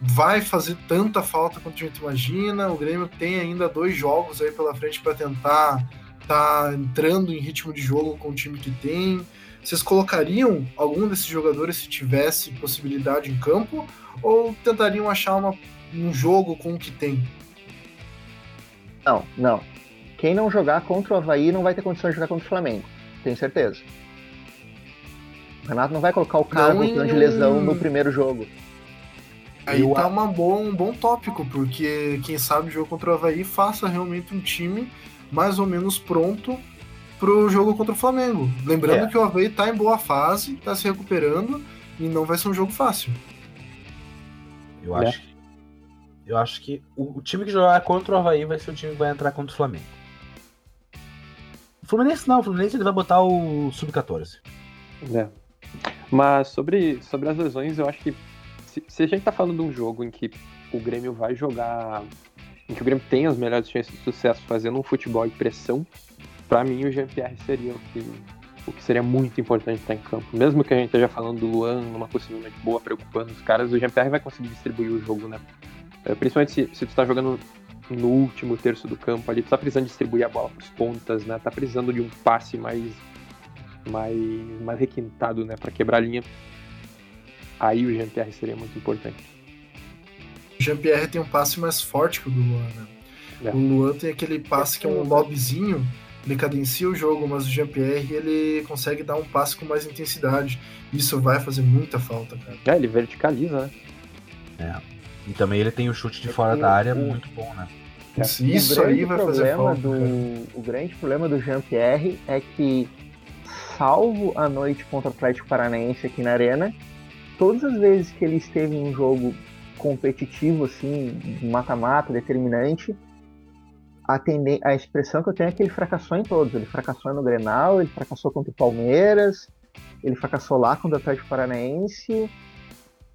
Vai fazer tanta falta quanto a gente imagina? O Grêmio tem ainda dois jogos aí pela frente para tentar tá entrando em ritmo de jogo com o time que tem. Vocês colocariam algum desses jogadores se tivesse possibilidade em campo ou tentariam achar uma, um jogo com o que tem? Não, não. Quem não jogar contra o Havaí não vai ter condição de jogar contra o Flamengo. Tenho certeza. O Renato não vai colocar o cara Não de lesão no primeiro jogo. Aí Eu tá a- uma boa, um bom tópico, porque quem sabe o jogo contra o Havaí faça realmente um time mais ou menos pronto pro jogo contra o Flamengo. Lembrando É. que o Havaí tá em boa fase, tá se recuperando e não vai ser um jogo fácil. Eu acho que. Eu acho que o, o time que jogar contra o Havaí vai ser o time que vai entrar contra o Flamengo. O Fluminense não, o Fluminense ele vai botar o Sub-14. É. Mas sobre, sobre as lesões, eu acho que se, se a gente tá falando de um jogo em que o Grêmio vai jogar, em que o Grêmio tem as melhores chances de sucesso fazendo um futebol de pressão, pra mim o Jean-Pierre seria o que, o que seria muito importante estar em campo. Mesmo que a gente esteja falando do Luan numa possivelmente boa, preocupando os caras, o Jean-Pierre vai conseguir distribuir o jogo, né? É, Principalmente se, se tu tá jogando no último terço do campo ali, tu tá precisando distribuir a bola pros pontas, né? Tá precisando de um passe mais mais, mais requintado, né, para quebrar a linha. Aí o Jean-Pierre seria muito importante. O Jean-Pierre tem um passe mais forte que o do Luan, né? É. O Luan tem aquele passe que é um lobzinho, ele cadencia o jogo, mas o Jean-Pierre ele consegue dar um passe com mais intensidade. Isso vai fazer muita falta, cara. É, ele verticaliza, né? E também ele tem o chute de fora E da área o- muito bom, né? É. Isso aí vai fazer falta. do, cara. O grande problema do Jean-Pierre é que, salvo a noite contra o Atlético Paranaense aqui na Arena, todas as vezes que ele esteve em um jogo competitivo, assim, mata-mata, determinante, a, a expressão que eu tenho é que ele fracassou em todos. Ele fracassou no Grenal, ele fracassou contra o Palmeiras, ele fracassou lá contra o Atlético Paranaense,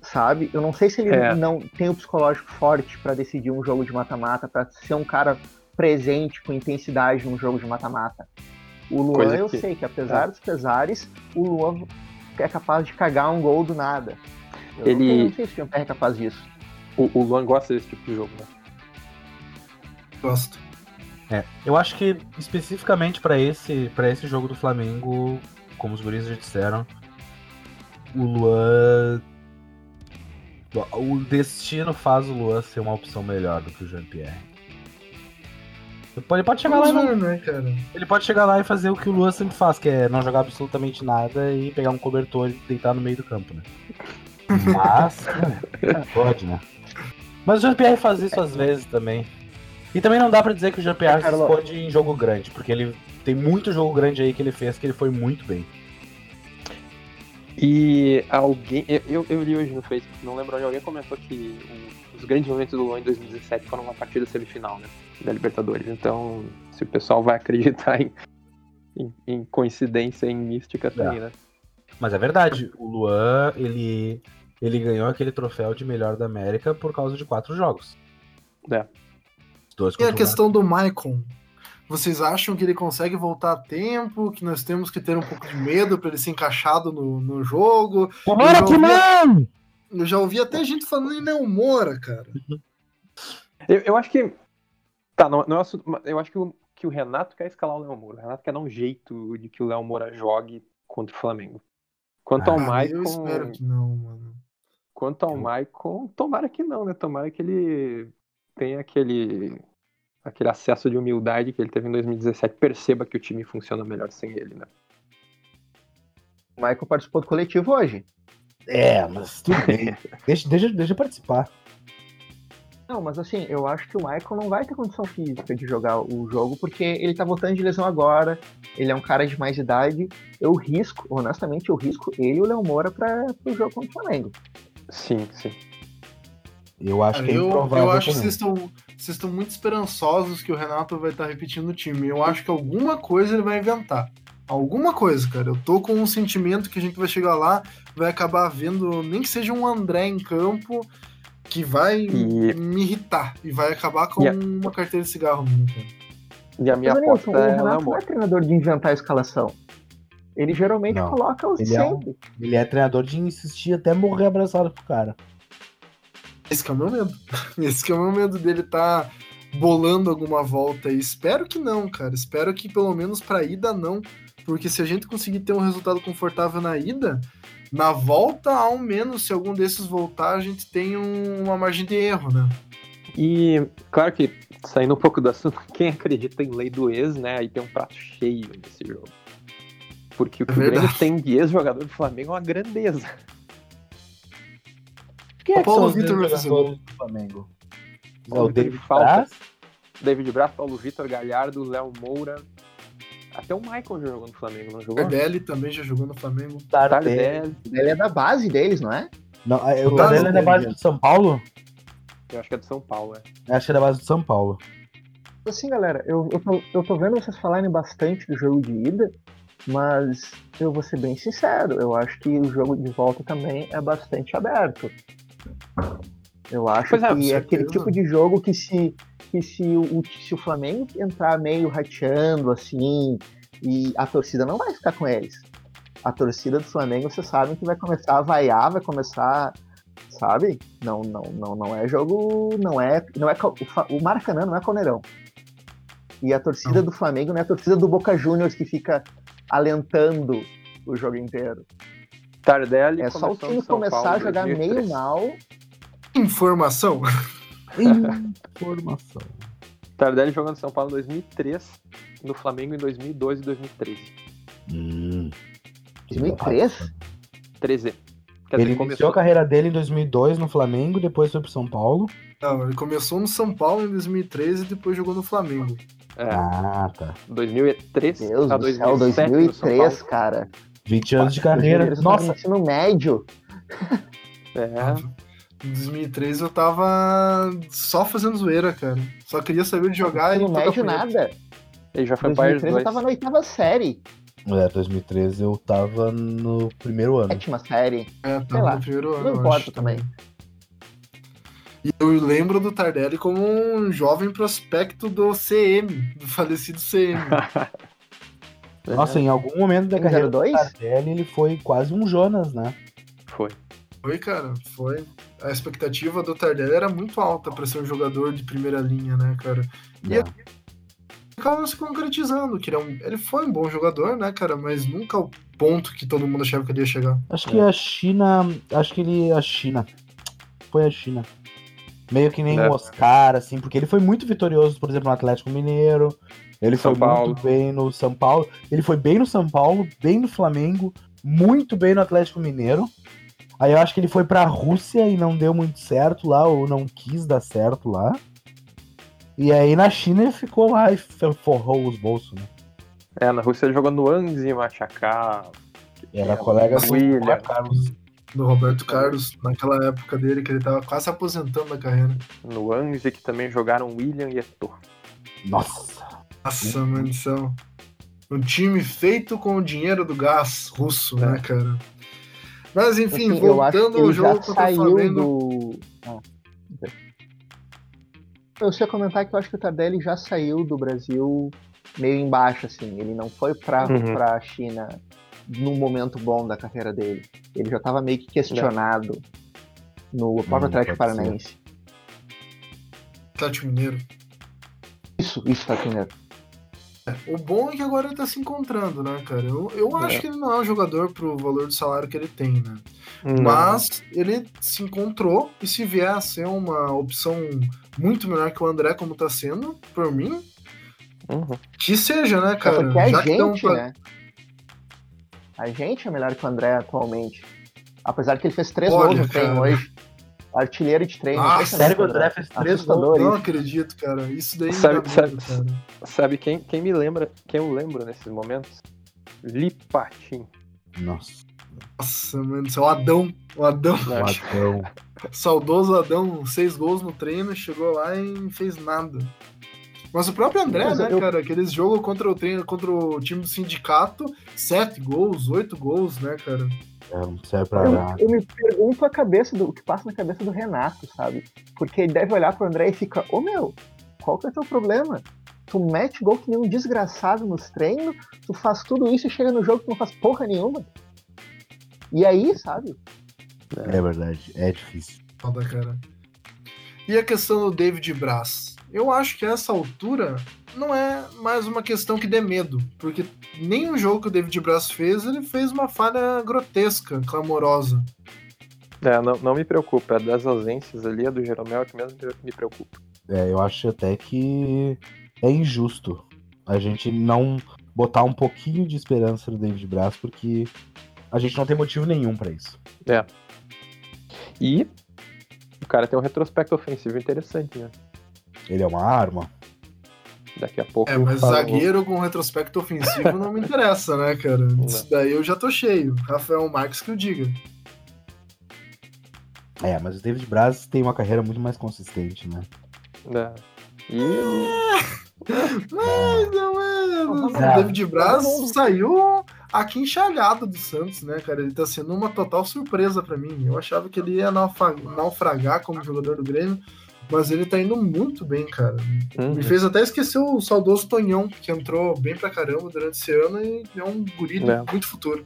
sabe? Eu não sei se ele É. não tem o psicológico forte pra decidir um jogo de mata-mata, pra ser um cara presente com intensidade num jogo de mata-mata. O Luan, Coisa eu que- sei que apesar é. dos pesares, o Luan é capaz de cagar um gol do nada. Eu Ele- não, sei, eu não sei se o Jean-Pierre é capaz disso. O, o Luan gosta desse tipo de jogo, né? Gosto. É, eu acho que especificamente pra esse, pra esse jogo do Flamengo, como os guris já disseram, o Luan. O destino faz o Luan ser uma opção melhor do que o Jean-Pierre. Ele pode, chegar lá e Vamos não- ver, né, cara? Ele pode chegar lá e fazer o que o Luan sempre faz, que é não jogar absolutamente nada e pegar um cobertor e deitar no meio do campo, né? [laughs] Mas, é, pode, né? Mas o Jean-Pierre faz isso às vezes também. E também não dá pra dizer que o Jean-Pierre se esconde em jogo grande, porque ele tem muito jogo grande aí que ele fez que ele foi muito bem. E alguém. Eu, eu, li hoje no Facebook, não lembro onde alguém comentou que o- os grandes momentos do Luan em 2017 foram uma partida semifinal, né? Da Libertadores. Então, se o pessoal vai [laughs] acreditar em, em, em coincidência, em mística também, né? Mas é verdade, o Luan, ele, ele ganhou aquele troféu de melhor da América por causa de quatro jogos. É. Dois E a questão do Maicon? Vocês acham que ele consegue voltar a tempo? Que nós temos que ter um pouco de medo para ele ser encaixado no, no jogo? Tomara Eu que não! Eu já ouvi até gente falando em Léo Moura, cara. Eu, eu acho que. Tá, não, não é assunto, eu acho que o, que o Renato quer escalar o Léo Moura. O Renato quer dar um jeito de que o Léo Moura jogue contra o Flamengo. Quanto ao Ah, eu Maicon. espero que não, mano. Quanto ao Eu- Maicon, tomara que não, né? Tomara que ele tenha aquele. Aquele acesso de humildade que ele teve em 2017. Perceba que o time funciona melhor sem ele, né? O Michael participou do coletivo hoje. É, mas tudo bem. [laughs] deixa, deixa, deixa eu participar. Não, mas assim, eu acho que o Michael não vai ter condição física de jogar o jogo, porque ele tá voltando de lesão agora, ele é um cara de mais idade. Eu risco, honestamente, eu risco ele e o Léo Moura para o jogo contra o Flamengo. Sim, sim. Eu acho Cara, que é eu, improvável. eu acho que também. vocês estão, vocês estão muito esperançosos que o Renato vai estar repetindo o time. Eu acho que alguma coisa ele vai inventar. Alguma coisa, cara. Eu tô com um sentimento que a gente vai chegar lá, vai acabar vendo, nem que seja um André em campo, que vai E- me irritar. E vai acabar com a- uma carteira de cigarro. E a minha aposta o é Léo Renato não é treinador de inventar a escalação. Ele geralmente Não. coloca os Ele é um- sempre. Ele é treinador de insistir até morrer abraçado pro cara. Esse que é o meu medo. [laughs] Esse é o meu medo dele tá bolando alguma volta aí. Espero que não, cara. Espero que pelo menos pra ida não. Porque se a gente conseguir ter um resultado confortável na ida, na volta, ao menos, se algum desses voltar, a gente tem um- uma margem de erro, né? E, claro que, saindo um pouco do assunto, [laughs] quem acredita em lei do ex, né? Aí tem um prato cheio nesse jogo. Porque o que É o Grêmio tem de ex-jogador do Flamengo é uma grandeza. Quem é O Paulo Vitor jogadores do Flamengo? É o David falta. Braz? David Braz, Paulo Vitor, Galhardo, Léo Moura. Até o Michael já jogou no Flamengo, não jogou? Tardelli também já jogou no Flamengo. Tardelli. Tardelli. Ele é da base deles, não é? Não, é- o Tardelli é da base do São Paulo? Eu acho que é do São Paulo, é. Eu Acho que é da base do São Paulo. Assim, galera, eu, eu, tô, eu tô vendo vocês falarem bastante do jogo de ida, mas eu vou ser bem sincero, eu acho que o jogo de volta também é bastante aberto. Eu acho é, que é aquele tipo de jogo que se, que se, o, se o Flamengo entrar meio rateando assim, e a torcida não vai ficar com eles. A torcida do Flamengo, vocês sabem que vai começar a vaiar, vai começar, sabe? Não, não, não, não é jogo, não é, não é o Maracanã não é Caldeirão. E a torcida do Flamengo não é a torcida do Boca Juniors que fica alentando o jogo inteiro. Tardelli É só o começou time no São começar Paulo a jogar 2003. meio mal. Informação. Informação. Tardelli jogou no São Paulo em 2003, no Flamengo em 2012 e 2013. Hum. 2003? 13. Quer Ele dizer, iniciou começou a carreira dele em 2002 no Flamengo, depois foi pro São Paulo. Não, ele começou no São Paulo em 2013 e depois jogou no Flamengo. é, Ah, tá. 2003 Deus a do céu, 2007 no São 2003, Paulo. cara. 20 anos de carreira. 2003 eu tava Nossa, no ensino médio. [laughs] É, Em 2003 eu tava só fazendo zoeira, cara. Só queria saber de jogar e ensino tocar médio nada. ele já foi pai dos 2003 eu dois. tava na oitava série. é, 2013 eu tava no primeiro ano. Sétima série. É, Sei tava lá. no primeiro ano. Não importa acho, também. E eu lembro do Tardelli como um jovem prospecto do CM, do falecido CM. [laughs] É, Nossa, em algum momento da Em carreira do 02? Tardelli, ele foi quase um Jonas, né? Foi. Foi, cara, foi. A expectativa do Tardelli era muito alta pra ser um jogador de primeira linha, né, cara? E É. acaba se concretizando, que ele, é um- ele foi um bom jogador, né, cara? Mas nunca o ponto que todo mundo achava que ele ia chegar. Acho que a China. Acho que ele. A China. Foi a China. Meio que nem É. o Oscar, assim, porque ele foi muito vitorioso, por exemplo, no Atlético Mineiro. Ele São foi Paulo. muito bem no São Paulo. Ele foi bem no São Paulo, bem no Flamengo, muito bem no Atlético Mineiro. Aí eu acho que ele foi pra Rússia e não deu muito certo lá, ou não quis dar certo lá. E aí na China ele ficou lá e forrou os bolsos, né? É, na Rússia ele jogou no Anzi, Machacá. Era É, colega do William. Carlos. Do Roberto Carlos, naquela época dele, que ele tava quase se aposentando da carreira. No Anzi, que também jogaram William e Eto'o. Nossa. Nossa, maldição. Um time feito com o dinheiro do gás russo, né, cara? Mas enfim, Assim, eu acho que voltando ao jogo já contra o saiu Flamengo. do. Ah. Eu sei comentar que eu acho que o Tardelli já saiu do Brasil meio embaixo, assim. Ele não foi pra, Uhum. pra China num momento bom da carreira dele. Ele já tava meio que questionado no próprio Hum, Atlético. Paranaense. Atlético Mineiro. Isso, isso, tá primeiro. O bom é que agora ele tá se encontrando, né, cara? Eu, eu acho É. que ele não é um jogador pro valor do salário que ele tem, né? Não. Mas ele se encontrou e se vier a ser uma opção muito melhor que o André, como tá sendo, por mim, Uhum. que seja, né, cara? Porque a Já gente, pra- né? A gente é melhor que o André atualmente. Apesar que ele fez três Olha, gols no treino hoje. Artilheiro de treino. Nossa, impressionante, sério que o André fez três Assustador Não acredito, cara. Isso daí Sabe- me sabe- medo, cara. Sabe quem, quem me lembra, quem eu lembro nesses momentos? Lipatim. Nossa, Nossa, mano, isso é o Adão. O Adão, o Adão. saudoso Adão, seis gols no treino, chegou lá e não fez nada. Mas o próprio André, Mas né, eu- cara, aqueles jogos contra o treino, contra o time do sindicato, sete gols, oito gols, né, cara? É, não serve pra Eu, nada. eu me pergunto a cabeça do o que passa na cabeça do Renato, sabe? Porque ele deve olhar pro André e fica, ô meu, qual que é o teu problema? Tu mete gol que nem um desgraçado nos treinos, tu faz tudo isso e chega no jogo que não faz porra nenhuma. E aí, sabe? É verdade, é difícil. Foda, cara. E a questão do David Braz? Eu acho que a essa altura não é mais uma questão que dê medo, porque nenhum jogo que o David Braz fez, ele fez uma falha grotesca, clamorosa. É, não, não me preocupa. É das ausências ali, a do Jeromel que mesmo me preocupa. É, eu acho até que é injusto a gente não botar um pouquinho de esperança no David Braz, porque a gente não tem motivo nenhum pra isso. E o cara tem um retrospecto ofensivo interessante, né? Ele é uma arma. Daqui a pouco. É, mas fala- zagueiro com retrospecto ofensivo não me interessa, né, cara? Isso daí eu já tô cheio. Rafael Marques que o diga. É, mas o David Braz tem uma carreira muito mais consistente, né? É. E Mais ou menos. Ah. O David Braz mundo- saiu aqui enchalhado do Santos, né, cara? Ele tá sendo uma total surpresa pra mim. Eu achava que ele ia naufra- naufragar como jogador do Grêmio, mas ele tá indo muito bem, cara. Uhum. Me fez até esquecer o saudoso Tonhão, que entrou bem pra caramba durante esse ano e é um guri É. muito futuro.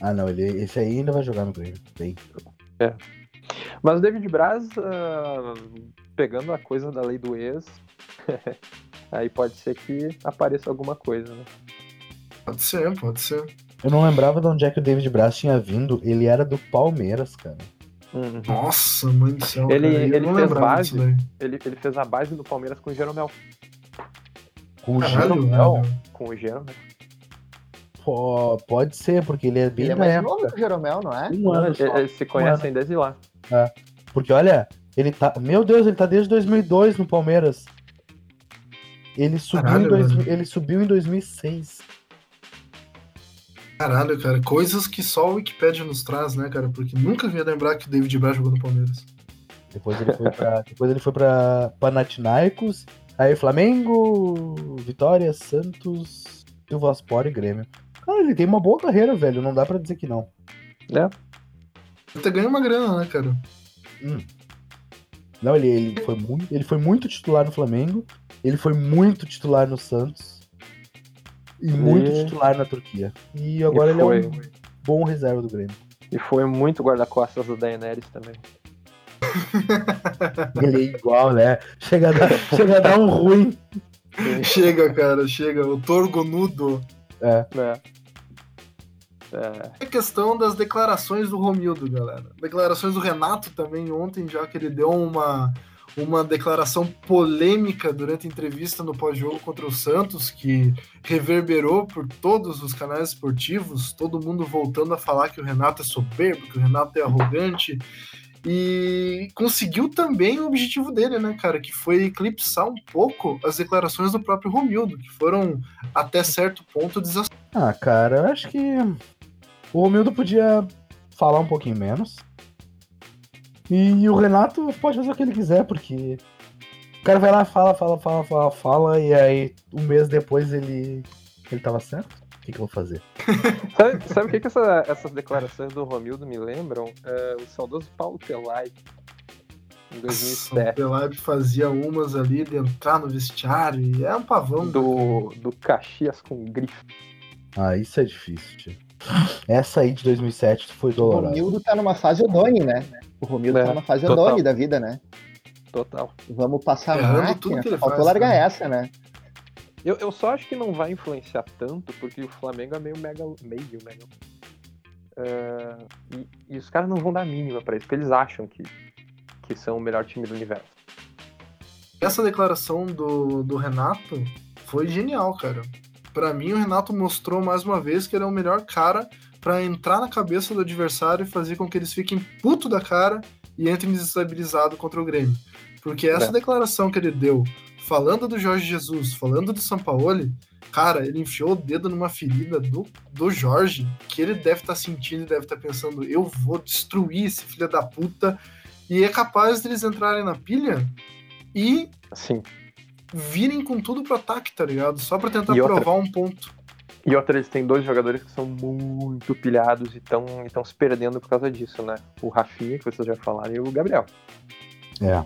Ah, não, ele, esse aí ainda vai jogar no Grêmio. Bem. Mas o David Braz, ah, pegando a coisa da lei do ex, [laughs] aí pode ser que apareça alguma coisa, né? Pode ser, pode ser. Eu não lembrava de onde é que o David Braz tinha vindo. Ele era do Palmeiras, cara. Uhum. Nossa, mãe do céu. Ele- cara, ele fez base. Ele, ele fez a base do Palmeiras com o Jeromel. Com o Jeromel. Com o Jeromel. pô, pode ser, porque ele é bem Ele é mais época. novo que o Jeromel, não é? Um ano Eles, só. eles se conhecem desde lá. Porque olha, ele tá. Meu Deus, ele tá desde 2002 no Palmeiras. Ele subiu, Caralho, em dois- ele subiu em 2006. Caralho, cara, coisas que só o Wikipedia nos traz, né, cara? Porque nunca vinha lembrar que o David Braz jogou no Palmeiras. Depois ele foi pra, [laughs] depois ele foi pra Panathinaikos, aí Flamengo, Vitória, Santos, Silvaspor e Grêmio. Cara, ele tem uma boa carreira, velho. Não dá pra dizer que não. né? Ele até ganha uma grana, né, cara? Não, ele, ele, foi muito, ele foi muito titular no Flamengo, ele foi muito titular no Santos e muito E- titular na Turquia. E agora E ele é um bom reserva do Grêmio. E foi muito guarda-costas do Daenerys também. [laughs] Ele é igual, né? Chega a dar, chega a dar um ruim. chega, cara, chega. O Torgonudo. É. né? É, A questão das declarações do Romildo, galera. Declarações do Renato também ontem, já que ele deu uma, uma declaração polêmica durante a entrevista no pós-jogo contra o Santos, que reverberou por todos os canais esportivos, todo mundo voltando a falar que o Renato é soberbo, que o Renato é arrogante. E conseguiu também o objetivo dele, né, cara? Que foi eclipsar um pouco as declarações do próprio Romildo, que foram até certo ponto desastrosas. Ah, cara, eu acho que o Romildo podia falar um pouquinho menos. E o Renato pode fazer o que ele quiser, porque o cara vai lá, fala, fala, fala, fala, fala, e aí um mês depois ele, ele tava certo. O que, que eu vou fazer? [laughs] Sabe, sabe o que, que essa- essas declarações do Romildo me lembram? É, o saudoso Paulo Telai. em O 2007. Pelaipe fazia umas ali de entrar no vestiário e é um pavão. Do, do Caxias com grife. Ah, isso é difícil, tio. Essa aí de 2007 foi O dolorosa. Romildo tá numa fase Odone, né? O Romildo É, tá numa fase total. Da vida, né? Total. Vamos passar a Errando tudo máquina. que ele Faltou faz, largar né? essa, né? Eu, eu só acho que não vai influenciar tanto, porque o Flamengo é meio mega. meio mega. É, e, e os caras não vão dar a mínima pra isso, porque eles acham que, que são o melhor time do universo. Essa declaração do, do Renato foi genial, cara. Pra mim, o Renato mostrou mais uma vez que ele é o melhor cara pra entrar na cabeça do adversário e fazer com que eles fiquem puto da cara e entrem desestabilizados contra o Grêmio. Porque essa É. declaração que ele deu, falando do Jorge Jesus, falando do Sampaoli, cara, ele enfiou o dedo numa ferida do, do Jorge, que ele deve estar sentindo e deve estar pensando, eu vou destruir esse filho da puta, e é capaz deles entrarem na pilha e Assim. virem com tudo pro ataque, tá ligado? Só pra tentar outra- provar um ponto. E outra, eles têm dois jogadores que são muito pilhados e estão se perdendo por causa disso, né? O Rafinha, que vocês já falaram, e o Gabriel. É.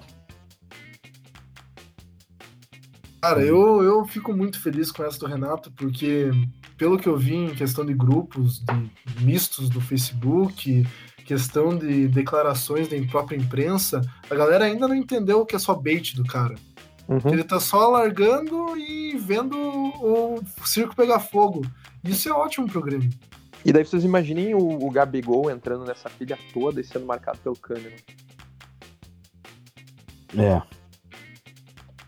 Cara, eu, eu fico muito feliz com essa do Renato, porque pelo que eu vi em questão de grupos de mistos do Facebook, questão de declarações da própria imprensa, a galera ainda não entendeu o que é só bait do cara. Uhum. Ele tá só largando e vendo o circo pegar fogo. Isso é ótimo pro Grêmio. E daí vocês imaginem o, o Gabigol entrando nessa pilha toda e sendo marcado pelo Kahneman. É.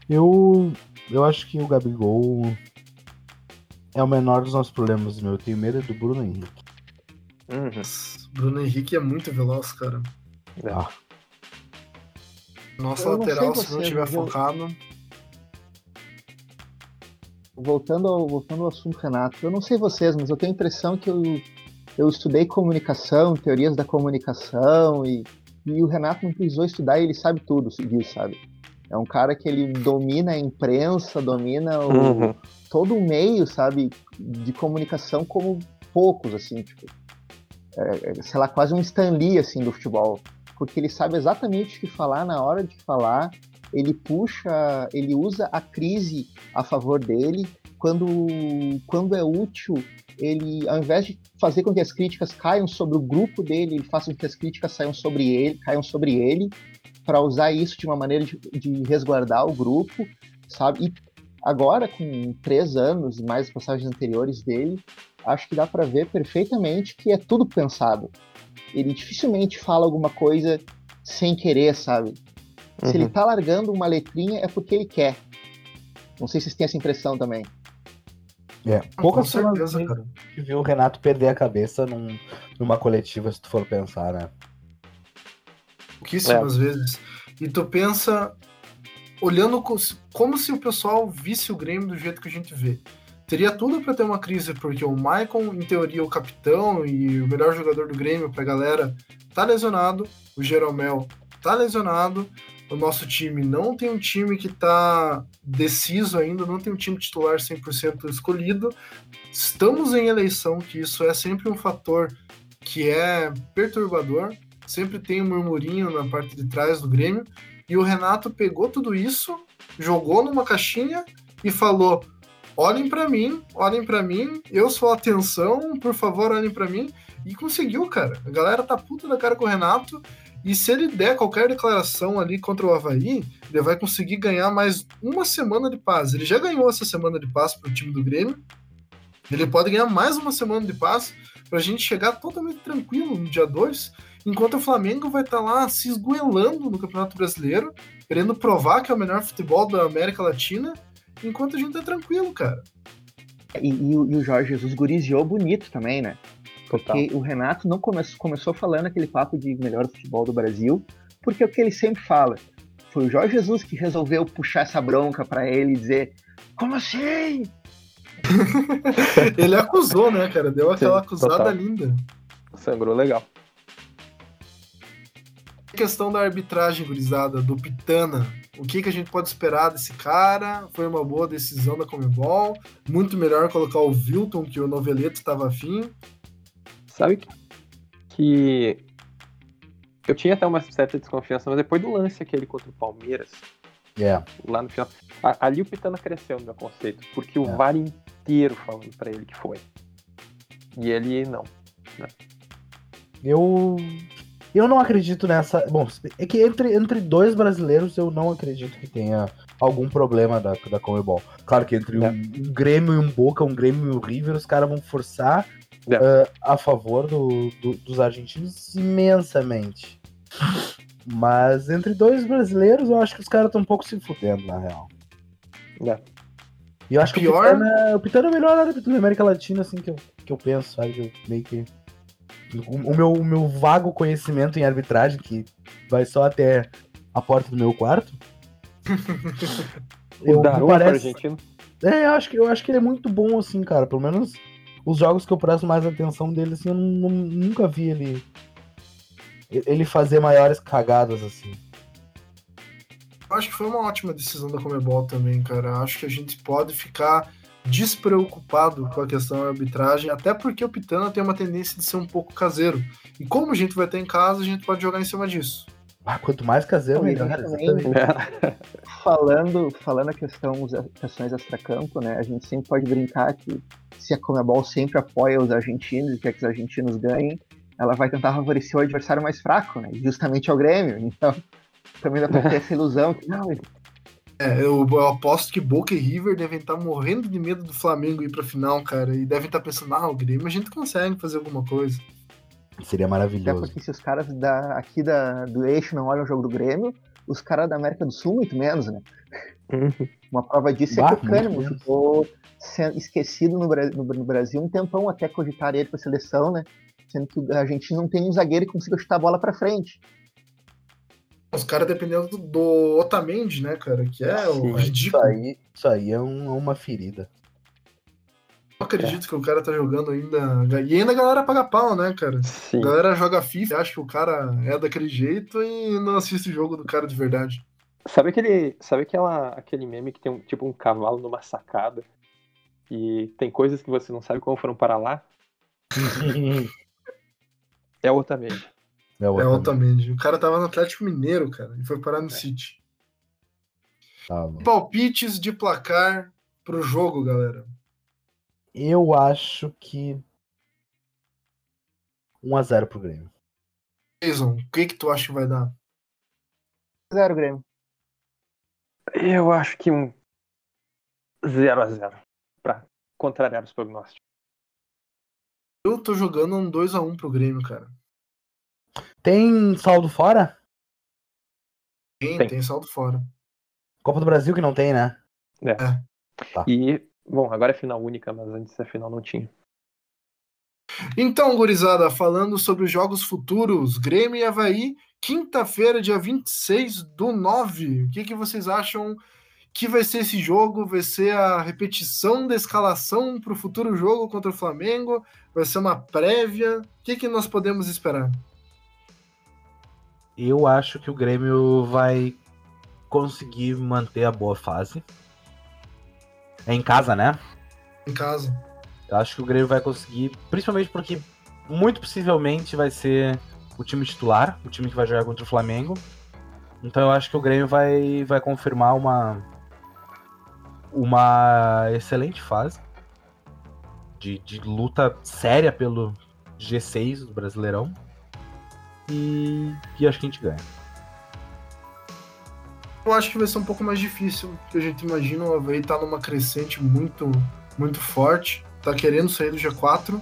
Eu, eu acho que o Gabigol é o menor dos nossos problemas, meu. Eu tenho medo é do Bruno Henrique. Uhum. Bruno Henrique é muito veloz, cara. É. Nossa Eu lateral, se não tiver eu- focado. Voltando ao, voltando ao assunto, Renato, eu não sei vocês, mas eu tenho a impressão que eu, eu estudei comunicação, teorias da comunicação, e, e o Renato não precisou estudar e ele sabe tudo disso, sabe? É um cara que ele domina a imprensa, domina o, Uhum. todo o meio, sabe, de comunicação como poucos, assim, tipo, é, é, sei lá, quase um Stan Lee, assim, do futebol, porque ele sabe exatamente o que falar na hora de falar, ele puxa, ele usa a crise a favor dele, quando, quando é útil, ele, ao invés de fazer com que as críticas caiam sobre o grupo dele, ele faz com que as críticas saiam sobre ele, caiam sobre ele, para usar isso de uma maneira de, de resguardar o grupo, sabe? E agora, com três anos e mais passagens anteriores dele, acho que dá para ver perfeitamente que é tudo pensado. Ele dificilmente fala alguma coisa sem querer, sabe? Se ele Uhum. tá largando uma letrinha é porque ele quer. Não sei se vocês têm essa impressão também. É. Com Poucas certeza, pessoas cara. que viu o Renato perder a cabeça num- numa coletiva, se tu for pensar, né? pouquíssimas vezes. E tu pensa, olhando co- como se o pessoal visse o Grêmio do jeito que a gente vê. Teria tudo para ter uma crise, porque o Maicon, em teoria, o capitão e o melhor jogador do Grêmio pra galera, tá lesionado. O Jeromel tá lesionado. O nosso time não tem um time que tá deciso ainda, não tem um time titular 100% escolhido. Estamos em eleição, que isso é sempre um fator que é perturbador sempre tem um murmurinho na parte de trás do Grêmio. E o Renato pegou tudo isso, jogou numa caixinha e falou: olhem para mim, olhem para mim, eu sou atenção, por favor, olhem para mim. E conseguiu, cara. A galera tá puta da cara com o Renato. E se ele der qualquer declaração ali contra o Havaí, ele vai conseguir ganhar mais uma semana de paz. Ele já ganhou essa semana de paz pro time do Grêmio. Ele pode ganhar mais uma semana de paz pra gente chegar totalmente tranquilo no dia 2 enquanto o Flamengo vai estar lá se esgoelando no Campeonato Brasileiro, querendo provar que é o melhor futebol da América Latina, enquanto a gente tá tranquilo, cara. E, e o- e o Jorge Jesus guriziou bonito também, né? Total. Porque o Renato não come- começou falando aquele papo de melhor futebol do Brasil, porque é o que ele sempre fala. Foi o Jorge Jesus que resolveu puxar essa bronca pra ele e dizer: Como assim? [laughs] Ele acusou, né, cara? Deu aquela Sim, acusada total. linda. Sangrou legal. A questão da arbitragem, gurizada, do Pitana. O que, que a gente pode esperar desse cara? Foi uma boa decisão da Comebol. Muito melhor colocar o Wilton, que o Noveleto estava afim. Sabe que, que Eu tinha até uma certa desconfiança, mas depois do lance aquele contra o Palmeiras, É. lá no final. a- ali o Pitana cresceu no meu conceito, porque o É. VAR inteiro falando pra ele que foi. E ele não. Eu. Eu não acredito nessa. Bom, é que entre, entre dois brasileiros eu não acredito que tenha algum problema da, da Comebol. Claro que entre um, É. um Grêmio e um Boca, um Grêmio e um River, os caras vão forçar É. ah, a favor do, do- dos argentinos imensamente. Mas entre dois brasileiros, eu acho que os caras estão um pouco se fudendo, na real. É. E eu acho que Pior- o Pitana, o Pitana é o melhor árbitro da América Latina, assim, que eu, que eu penso, sabe? Que eu meio que. O, o meu, o meu vago conhecimento em arbitragem, que vai só até a porta do meu quarto. [laughs] O Daron parece- argentino. É, eu acho, que, eu acho que ele é muito bom, assim, cara. Pelo menos os jogos que eu presto mais atenção dele, assim, eu nu- nunca vi ele. Ele fazer maiores cagadas, assim. Acho que foi uma ótima decisão da Comebol também, cara. Acho que a gente pode ficar despreocupado com a questão da arbitragem, até porque o Pitana tem uma tendência de ser um pouco caseiro. E como a gente vai ter em casa, a gente pode jogar em cima disso. Ah, quanto mais caseiro, melhor. É. [laughs] Falando, falando a questão, questões extracampo, né? A gente sempre pode brincar que se a Comebol sempre apoia os argentinos e quer que os argentinos ganhem, ela vai tentar favorecer o adversário mais fraco, né? Justamente ao Grêmio. Então, [laughs] também dá pra ter essa ilusão que não, É, eu, eu aposto que Boca e River devem estar morrendo de medo do Flamengo ir pra final, cara. E devem estar pensando, ah, o Grêmio a gente consegue fazer alguma coisa. Seria até maravilhoso. porque se os caras da, aqui da, do eixo não olham o jogo do Grêmio, os caras da América do Sul, muito menos, né? Uma prova disso Bah, é que o menos. ficou esquecido no, no- no Brasil um tempão até cogitar ele pra seleção, né? Sendo que a gente não tem um zagueiro que consiga chutar a bola pra frente. Os caras dependendo do, do Otamendi, né, cara? Que é o Sim, Isso ridículo. aí, isso aí é, um- é uma ferida. Eu acredito que o cara tá jogando ainda. E ainda a galera paga pau, né, cara? Sim. A galera joga FIFA, acha que o cara é daquele jeito e não assiste o jogo do cara de verdade. Sabe aquele, sabe aquela, aquele meme que tem um, tipo um cavalo numa sacada e tem coisas que você não sabe como foram para lá? É o Otamendi. É É outra. Otamendi. O cara tava no Atlético Mineiro, cara, e foi parar no City. Tá. Palpites de placar pro jogo, galera. Eu acho que 1x0 pro Grêmio. Jason, o que que tu acha que vai dar? Zero Grêmio. Eu acho que um 0 a 0 para contrariar os prognósticos. Eu tô jogando um 2x1 pro Grêmio, cara. Tem saldo fora? Tem, Tem. tem saldo fora. Copa do Brasil que não tem, né? E, bom, agora é final única, mas antes a final não tinha. Então, gurizada, falando sobre os jogos futuros, Grêmio e Havaí, quinta-feira, dia 26 do 9. O que, que vocês acham que vai ser esse jogo? Vai ser a repetição da escalação para o futuro jogo contra o Flamengo? Vai ser uma prévia? O que, que nós podemos esperar? Eu acho que o Grêmio vai conseguir manter a boa fase. É em casa, né? Em casa. Eu acho que o Grêmio vai conseguir, principalmente porque muito possivelmente vai ser o time titular, o time que vai jogar contra o Flamengo. Então eu acho que o Grêmio vai, vai confirmar uma uma excelente fase de, de luta séria pelo G6 do Brasileirão. E, e acho que a gente ganha. Eu acho que vai ser um pouco mais difícil, porque a gente imagina o Havaí tá numa crescente muito, muito forte, tá querendo sair do G4.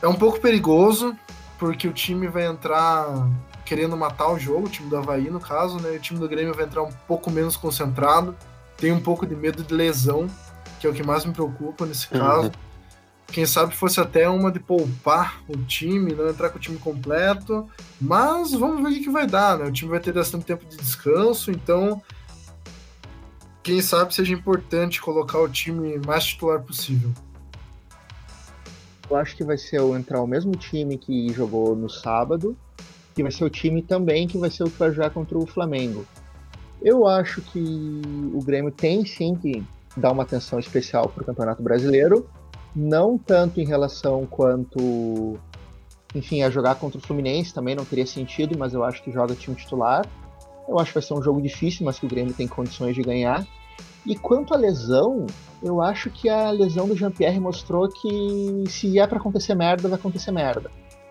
É um pouco perigoso, porque o time vai entrar querendo matar o jogo, o time do Havaí, no caso, né? E o time do Grêmio vai entrar um pouco menos concentrado, tem um pouco de medo de lesão, que é o que mais me preocupa nesse caso. Quem sabe fosse até uma de poupar o time, não entrar com o time completo. Mas vamos ver o que, vai dar, né? O time vai ter bastante tempo de descanso, então. Quem sabe seja importante colocar o time mais titular possível. Eu acho que vai ser o, entrar o mesmo time que jogou no sábado, que vai ser o time também que vai ser o que vai jogar contra o Flamengo. Eu acho que o Grêmio tem sim que dar uma atenção especial para o Campeonato Brasileiro, não tanto em relação quanto enfim, a jogar contra o Fluminense também não teria sentido, mas eu acho que joga time titular. Eu acho que vai ser um jogo difícil, mas que o Grêmio tem condições de ganhar. E quanto à lesão, eu acho que a lesão do Jean-Pierre mostrou que se é para acontecer merda, vai acontecer merda.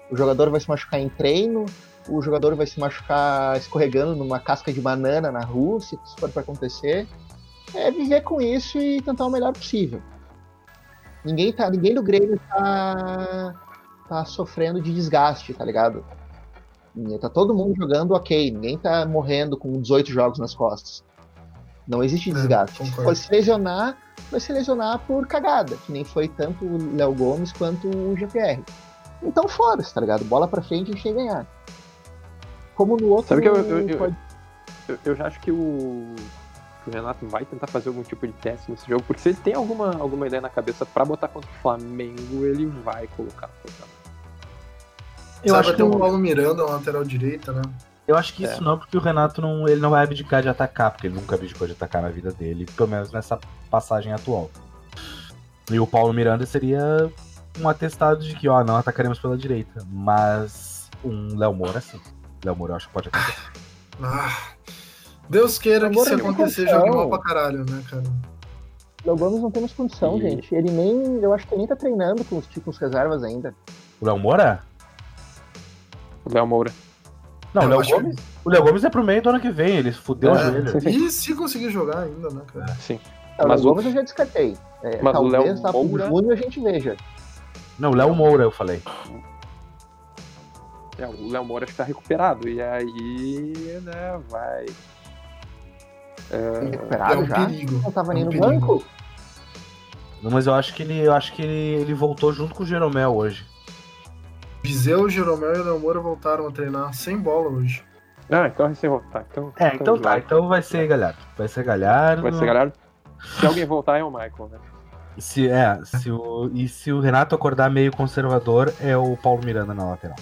O jogador vai se machucar em treino, o jogador vai se machucar escorregando numa casca de banana na rua, se for para acontecer. É viver com isso e tentar o melhor possível. Ninguém, tá, ninguém do Grêmio tá, tá sofrendo de desgaste, tá ligado? Tá todo mundo jogando ok, ninguém tá morrendo com 18 jogos nas costas. Não existe É, desgaste. Se concordo. for se lesionar, vai se lesionar por cagada, que nem foi tanto o Léo Gomes quanto o GPR. Então foda-se, tá ligado? Bola pra frente e a gente tem que ganhar. Como no outro. Sabe que eu- eu- eu- pode- Eu, eu já acho que o, o Renato vai tentar fazer algum tipo de teste nesse jogo, porque se ele tem alguma, alguma ideia na cabeça pra botar contra o Flamengo, ele vai colocar. Eu Sabe acho que o o- Paulo Miranda, lateral direita, né? Eu acho que É. isso não, porque o Renato não, ele não vai abdicar de atacar, porque ele nunca abdicou de atacar na vida dele, pelo menos nessa passagem atual. E o Paulo Miranda seria um atestado de que, ó, não atacaremos pela direita. Mas um Léo Moura, sim. Léo Moura eu acho que pode acontecer. Ah, Deus queira que Agora tem acontecer, jogue mal pra caralho, né, cara? Léo Gomes não temos condição, E- gente. Ele nem. Eu acho que ele nem tá treinando com os, com os reservas ainda. O Léo Moura? O Léo Moura. Não, o Eu Léo acho Gomes. O Léo Gomes é pro meio do ano que vem, ele fudeu o É. joelho. E se conseguir jogar ainda, né, cara? Sim. Não, o Mas Léo o- Gomes eu já descartei. É, Mas o talvez Léo lá pro Moura- junho a gente veja. Não, o Léo Moura eu falei. É, o Léo Moura acho que tá recuperado. E aí, né, vai. É recuperado um já. perigo. Não tava é nem um no perigo. banco. Não, mas eu acho que ele. Eu acho que ele, ele voltou junto com o Jeromel hoje. Viseu, Jeromel e Léo Moura voltaram a treinar sem bola hoje. Ah, então vai ser voltar. Então, É, então tá. vai. Então vai ser Galhardo. Vai ser Galhardo. Vai ser, galera. Se alguém voltar, é o Michael, né? Se, é, se o, e se o Renato acordar meio conservador, é o Paulo Miranda na lateral.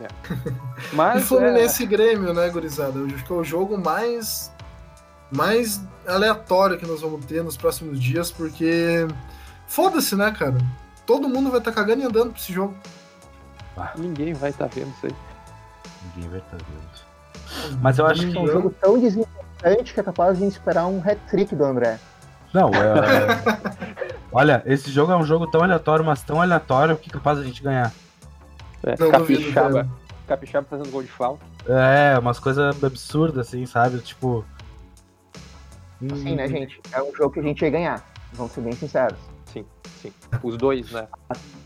E Mas. Fluminense e Grêmio, né, gurizada? Eu acho que é o jogo mais, mais aleatório que nós vamos ter nos próximos dias, porque foda-se, né, cara? Todo mundo vai estar cagando e andando pra esse jogo. é, ninguém vai estar vendo isso aí. Ninguém vai estar vendo. Mas eu acho que. É um jogo tão desinteressante que é capaz de esperar um hat-trick do André. Não, é. Olha, esse jogo é um jogo tão aleatório, mas tão aleatório que é capaz a gente ganhar. É, Não Capixaba. cara. Capixaba fazendo gol de flauta. É, umas coisas absurdas, assim, sabe? Tipo. Assim, né, gente? É um jogo que a gente ia ganhar. Vamos ser bem sinceros. Sim, sim. Os dois, né?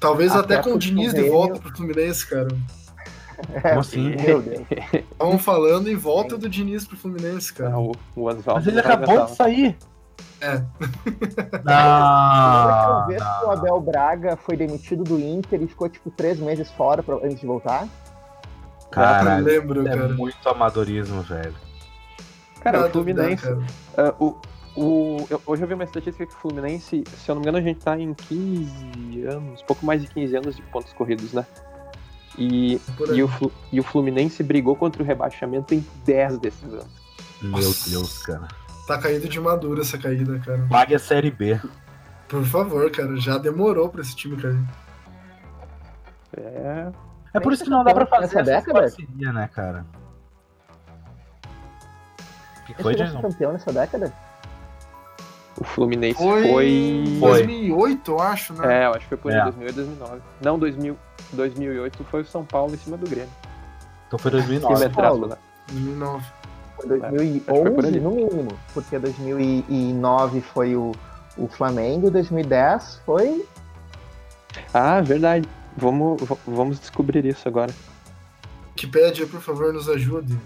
Talvez Até até, com o Diniz de volta pro Fluminense, cara. [laughs] Como assim? Meu Deus. Estavam falando em volta do Diniz pro Fluminense, cara. É, o, o Oswaldo. Mas ele acabou de sair. É. A Não. vez que o Abel Braga foi demitido do Inter e ficou tipo três meses fora pra- antes de voltar. Eu Caralho, lembro, é cara. muito amadorismo, velho. Cara, Nada o Fluminense. a duvidar, cara. ah, o, o, eu, hoje eu vi uma estatística que o Fluminense, se eu não me engano, a gente tá em 15 anos, pouco mais de 15 anos de pontos corridos, né? E, e, o, e o Fluminense brigou contra o rebaixamento em 10 desses anos. Meu Nossa. Deus, cara. Tá caindo de madura essa caída, cara. Pague a Série B. Por favor, cara. Já demorou pra esse time cair. É. É por isso que não dá pra fazer essa década? parceria, né, cara? Foi, Jason? campeão nessa década? O Fluminense Foi, foi. em Foi. 2008, eu acho, né? É, eu acho que foi por É. 2008, 2009. Não, 2000, 2008 foi o São Paulo em cima do Grêmio. Então foi Que 2009. metraço, Paulo. né? 2009. Foi foi por 2011 ali. no mínimo, porque 2009 foi o, o Flamengo, 2010 foi Ah, verdade. Vamos, vamos descobrir isso agora. Wikipédia, por favor, nos ajude.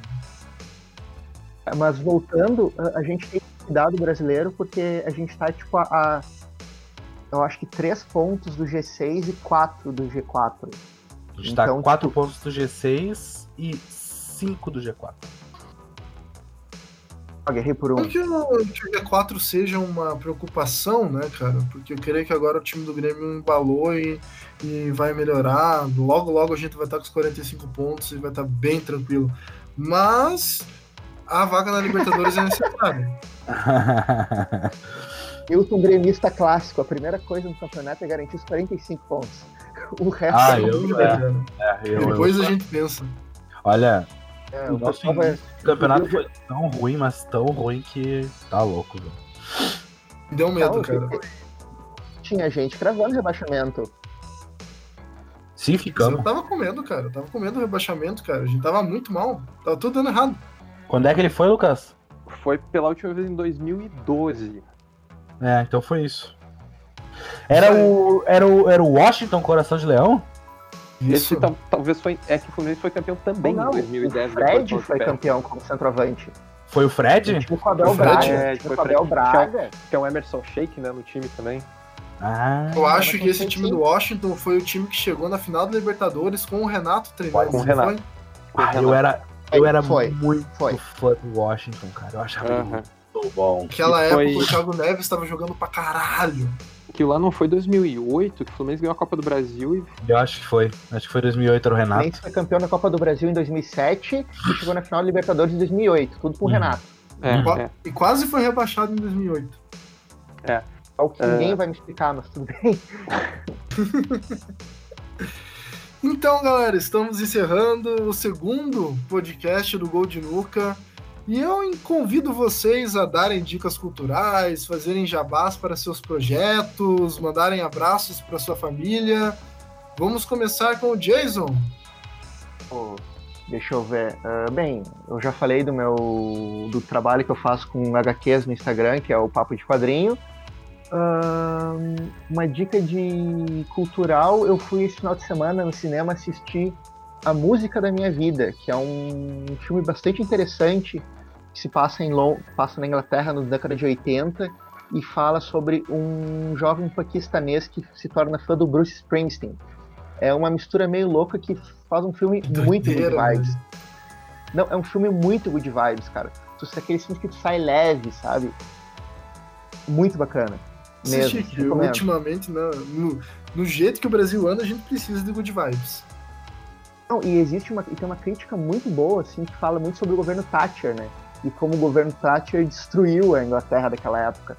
Mas voltando, a, gente tem que cuidar do brasileiro porque a gente tá tipo a, a- eu acho que três pontos do G6 e quatro do G4. A gente tá Então, com 4 pontos do G6 e 5 do G4. Aguerrei por um. Não que o que o G4 seja uma preocupação, né, cara? Porque eu creio que agora o time do Grêmio embalou e, e vai melhorar. Logo, logo a gente vai estar com os 45 pontos e vai estar bem tranquilo. Mas a vaga na Libertadores é necessária. Milton gremista clássico, a primeira coisa no campeonato é garantir os [laughs] 45 pontos. o resto Ah, é eu- é. É, eu, Depois eu- a gente pensa. Olha, É, o nosso campeonato foi tão ruim, mas tão ruim que tá louco, velho. Deu medo, Não, cara. Tinha gente gravando rebaixamento. Sim, Eu ficamos. tava com medo, cara. Eu tava com medo do rebaixamento, cara. A gente tava muito mal. Tava tudo dando errado. Quando é que ele foi, Lucas? Foi pela última vez em 2012. É, então foi isso. Era o, era o, era o Washington Coração de Leão? Esse Isso. tal- talvez foi. É que o Fluminense foi campeão também Não, em 2010. o Fred foi campeão como centroavante. Foi o Fred? Tinha o Fabel O Fred? Braga. É, foi o Fabel Fred. Braga. Que é o Emerson Shake, né, no time também. Ah, Eu acho que esse time do Washington foi o time que chegou na final da Libertadores com o Renato treinando. Com o Renato. foi? ah, eu era, eu era Foi, muito foi. fã do Washington, cara. Eu achava ele Aham. muito bom. Naquela E foi- época o Thiago Neves tava jogando pra caralho. Que lá não foi 2008, que o Fluminense ganhou a Copa do Brasil e Eu acho que foi. Acho que foi 2008, era o O Renato. Fluminense foi campeão da Copa do Brasil em 2007 e chegou na final da Libertadores em 2008. Tudo com o Hum. Renato. É, Qua- é. E quase foi rebaixado em 2008. É o que É. ninguém vai me explicar, mas tudo bem. [laughs] Então, galera, estamos encerrando o segundo podcast do Gol de Nuca. E eu convido vocês a darem dicas culturais, fazerem jabás para seus projetos, mandarem abraços para sua família. Vamos começar com o Jason. Pô, Deixa eu ver. Ah, bem, eu já falei do meu do trabalho que eu faço com HQs no Instagram, que é o Papo de Quadrinho. Ah, uma dica de cultural, eu fui esse final de semana no cinema assistir A Música da Minha Vida, que é um filme bastante interessante, que se passa, em Lon passa na Inglaterra na década de 80 e fala sobre um jovem paquistanês que se torna fã do Bruce Springsteen. É uma mistura meio louca que faz um filme Que muito good doideira, vibes. Não, é um filme muito good vibes, cara. Tu aqueles filmes que tu sai leve, sabe? Muito bacana. Mesmo. Que ultimamente, né, no, no jeito que o Brasil anda, a gente precisa de good vibes. Não, e existe uma, e tem uma crítica muito boa, assim, que fala muito sobre o governo Thatcher, né? E como o governo Thatcher destruiu a Inglaterra daquela época.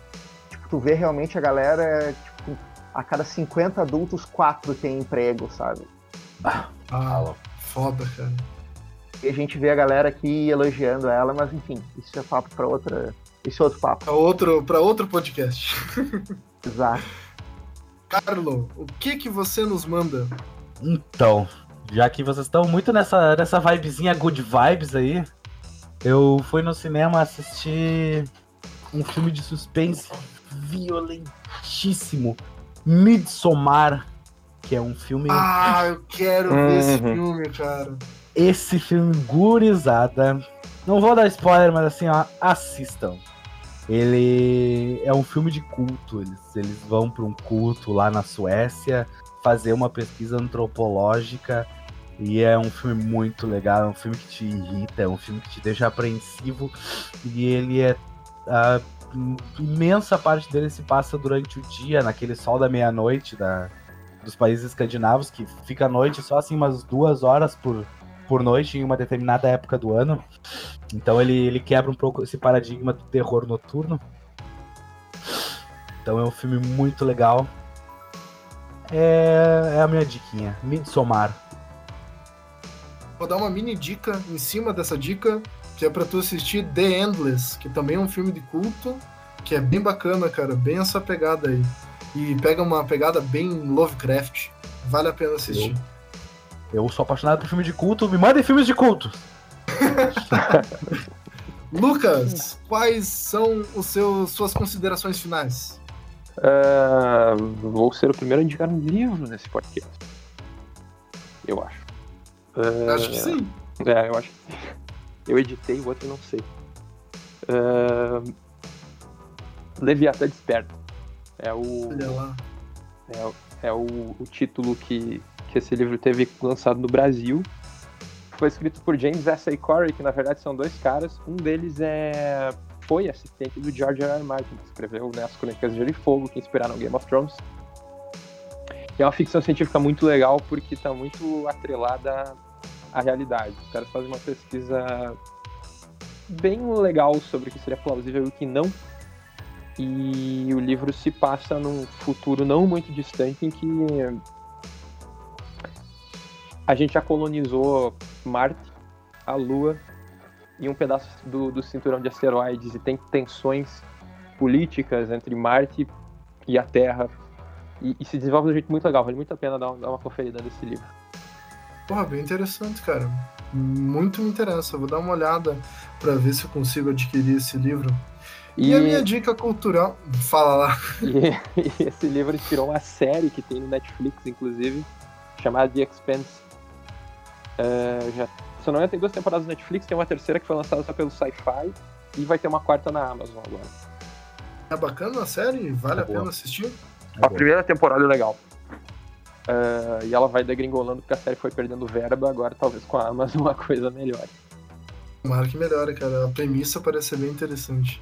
Tipo, tu vê realmente a galera, tipo, a cada 50 adultos, quatro tem emprego, sabe? Ah, Fala. foda, cara. E a gente vê a galera aqui elogiando ela, mas enfim, isso é papo pra outra. Isso é outro papo. Pra outro, pra outro podcast. [laughs] Exato. Carlo, o que que você nos manda? Então, já que vocês estão muito nessa, nessa vibezinha good vibes aí, eu fui no cinema assistir um filme de suspense violentíssimo, Midsommar, que é um filme... Ah, eu quero ver esse Uhum. filme, cara. Esse filme gurizada, não vou dar spoiler, mas assim, ó, assistam. Ele é um filme de culto, eles, eles vão para um culto lá na Suécia fazer uma pesquisa antropológica e é um filme muito legal, é um filme que te irrita, é um filme que te deixa apreensivo e ele é a imensa parte dele se passa durante o dia, naquele sol da meia-noite da, dos países escandinavos, que fica à noite só assim umas duas horas por, por noite em uma determinada época do ano. Então ele, ele quebra um pouco esse paradigma do terror noturno. Então é um filme muito legal. É, é a minha diquinha. Midsommar. Vou dar uma mini dica em cima dessa dica, que é pra tu assistir The Endless, que também é um filme de culto, que é bem bacana, cara, bem essa pegada aí. E pega uma pegada bem Lovecraft. Vale a pena assistir. Eu sou apaixonado por filme de culto. Me mandem filmes de culto. [laughs] Lucas, quais são os seus suas considerações finais? Ah, vou ser o primeiro a indicar um livro nesse podcast. Eu acho. Ah, Acho que sim. É, eu acho que Eu editei, o outro eu não sei. Ah, Leviatã Desperta. É o, Olha lá. é, o- é o, o título que, que esse livro teve lançado no Brasil. Foi escrito por James S. A. Corey, que na verdade são dois caras. Um deles é foi assistente do George R. R. Martin, que escreveu né, as Crônicas de Gelo e Fogo, que inspiraram Game of Thrones. E é uma ficção científica muito legal porque está muito atrelada à realidade. Os caras fazem uma pesquisa bem legal sobre o que seria plausível e o que não. E o livro se passa num futuro não muito distante em que a gente já colonizou Marte, a Lua e um pedaço do, do cinturão de asteroides e tem tensões políticas entre Marte e a Terra. E, e se desenvolve de um jeito muito legal, vale muito a pena dar, dar uma conferida nesse livro. Porra, bem interessante, cara. Muito me interessa. Vou dar uma olhada para ver se eu consigo adquirir esse livro. E, e a minha dica cultural. Fala lá. [laughs] E, e, esse livro inspirou uma série que tem no Netflix, inclusive, chamada The Expanse. Uh, já se eu não me engano, tem duas temporadas no Netflix, tem uma terceira que foi lançada só pelo Sci-Fi e vai ter uma quarta na Amazon agora. É bacana a série? Vale é a boa. pena assistir? É a primeira temporada é legal. Uh, e ela vai degringolando porque a série foi perdendo verba, agora talvez com a Amazon [laughs] a coisa melhore. Tomara que melhore, cara. A premissa parece ser bem interessante.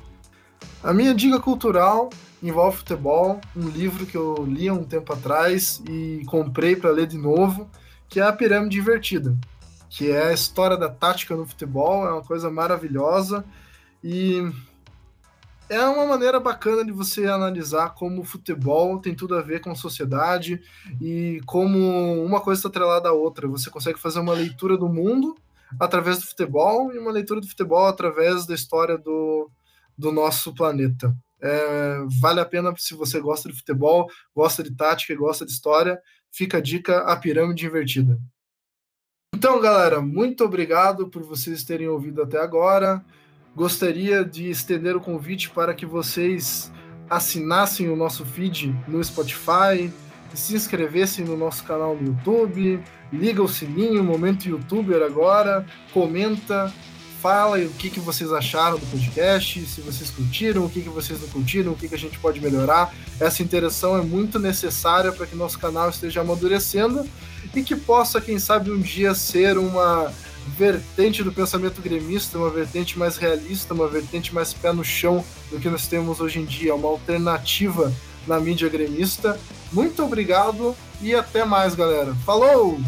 A minha dica cultural envolve futebol, um livro que eu li há um tempo atrás e comprei para ler de novo, que é A Pirâmide Invertida que é a história da tática no futebol, é uma coisa maravilhosa e é uma maneira bacana de você analisar como o futebol tem tudo a ver com a sociedade e como uma coisa está atrelada à outra. Você consegue fazer uma leitura do mundo através do futebol e uma leitura do futebol através da história do, do nosso planeta. É, vale a pena se você gosta de futebol, gosta de tática e gosta de história. Fica a dica: A Pirâmide Invertida. Então, galera, muito obrigado por vocês terem ouvido até agora. Gostaria de estender o convite para que vocês assinassem o nosso feed no Spotify, se inscrevessem no nosso canal no YouTube, liga o sininho, momento youtuber agora, comenta, fala o que, que vocês acharam do podcast, se vocês curtiram, o que, que vocês não curtiram, o que, que a gente pode melhorar. Essa interação é muito necessária para que nosso canal esteja amadurecendo e que possa, quem sabe, um dia ser uma vertente do pensamento gremista, uma vertente mais realista, uma vertente mais pé no chão do que nós temos hoje em dia, uma alternativa na mídia gremista. Muito obrigado e até mais, galera. Falou!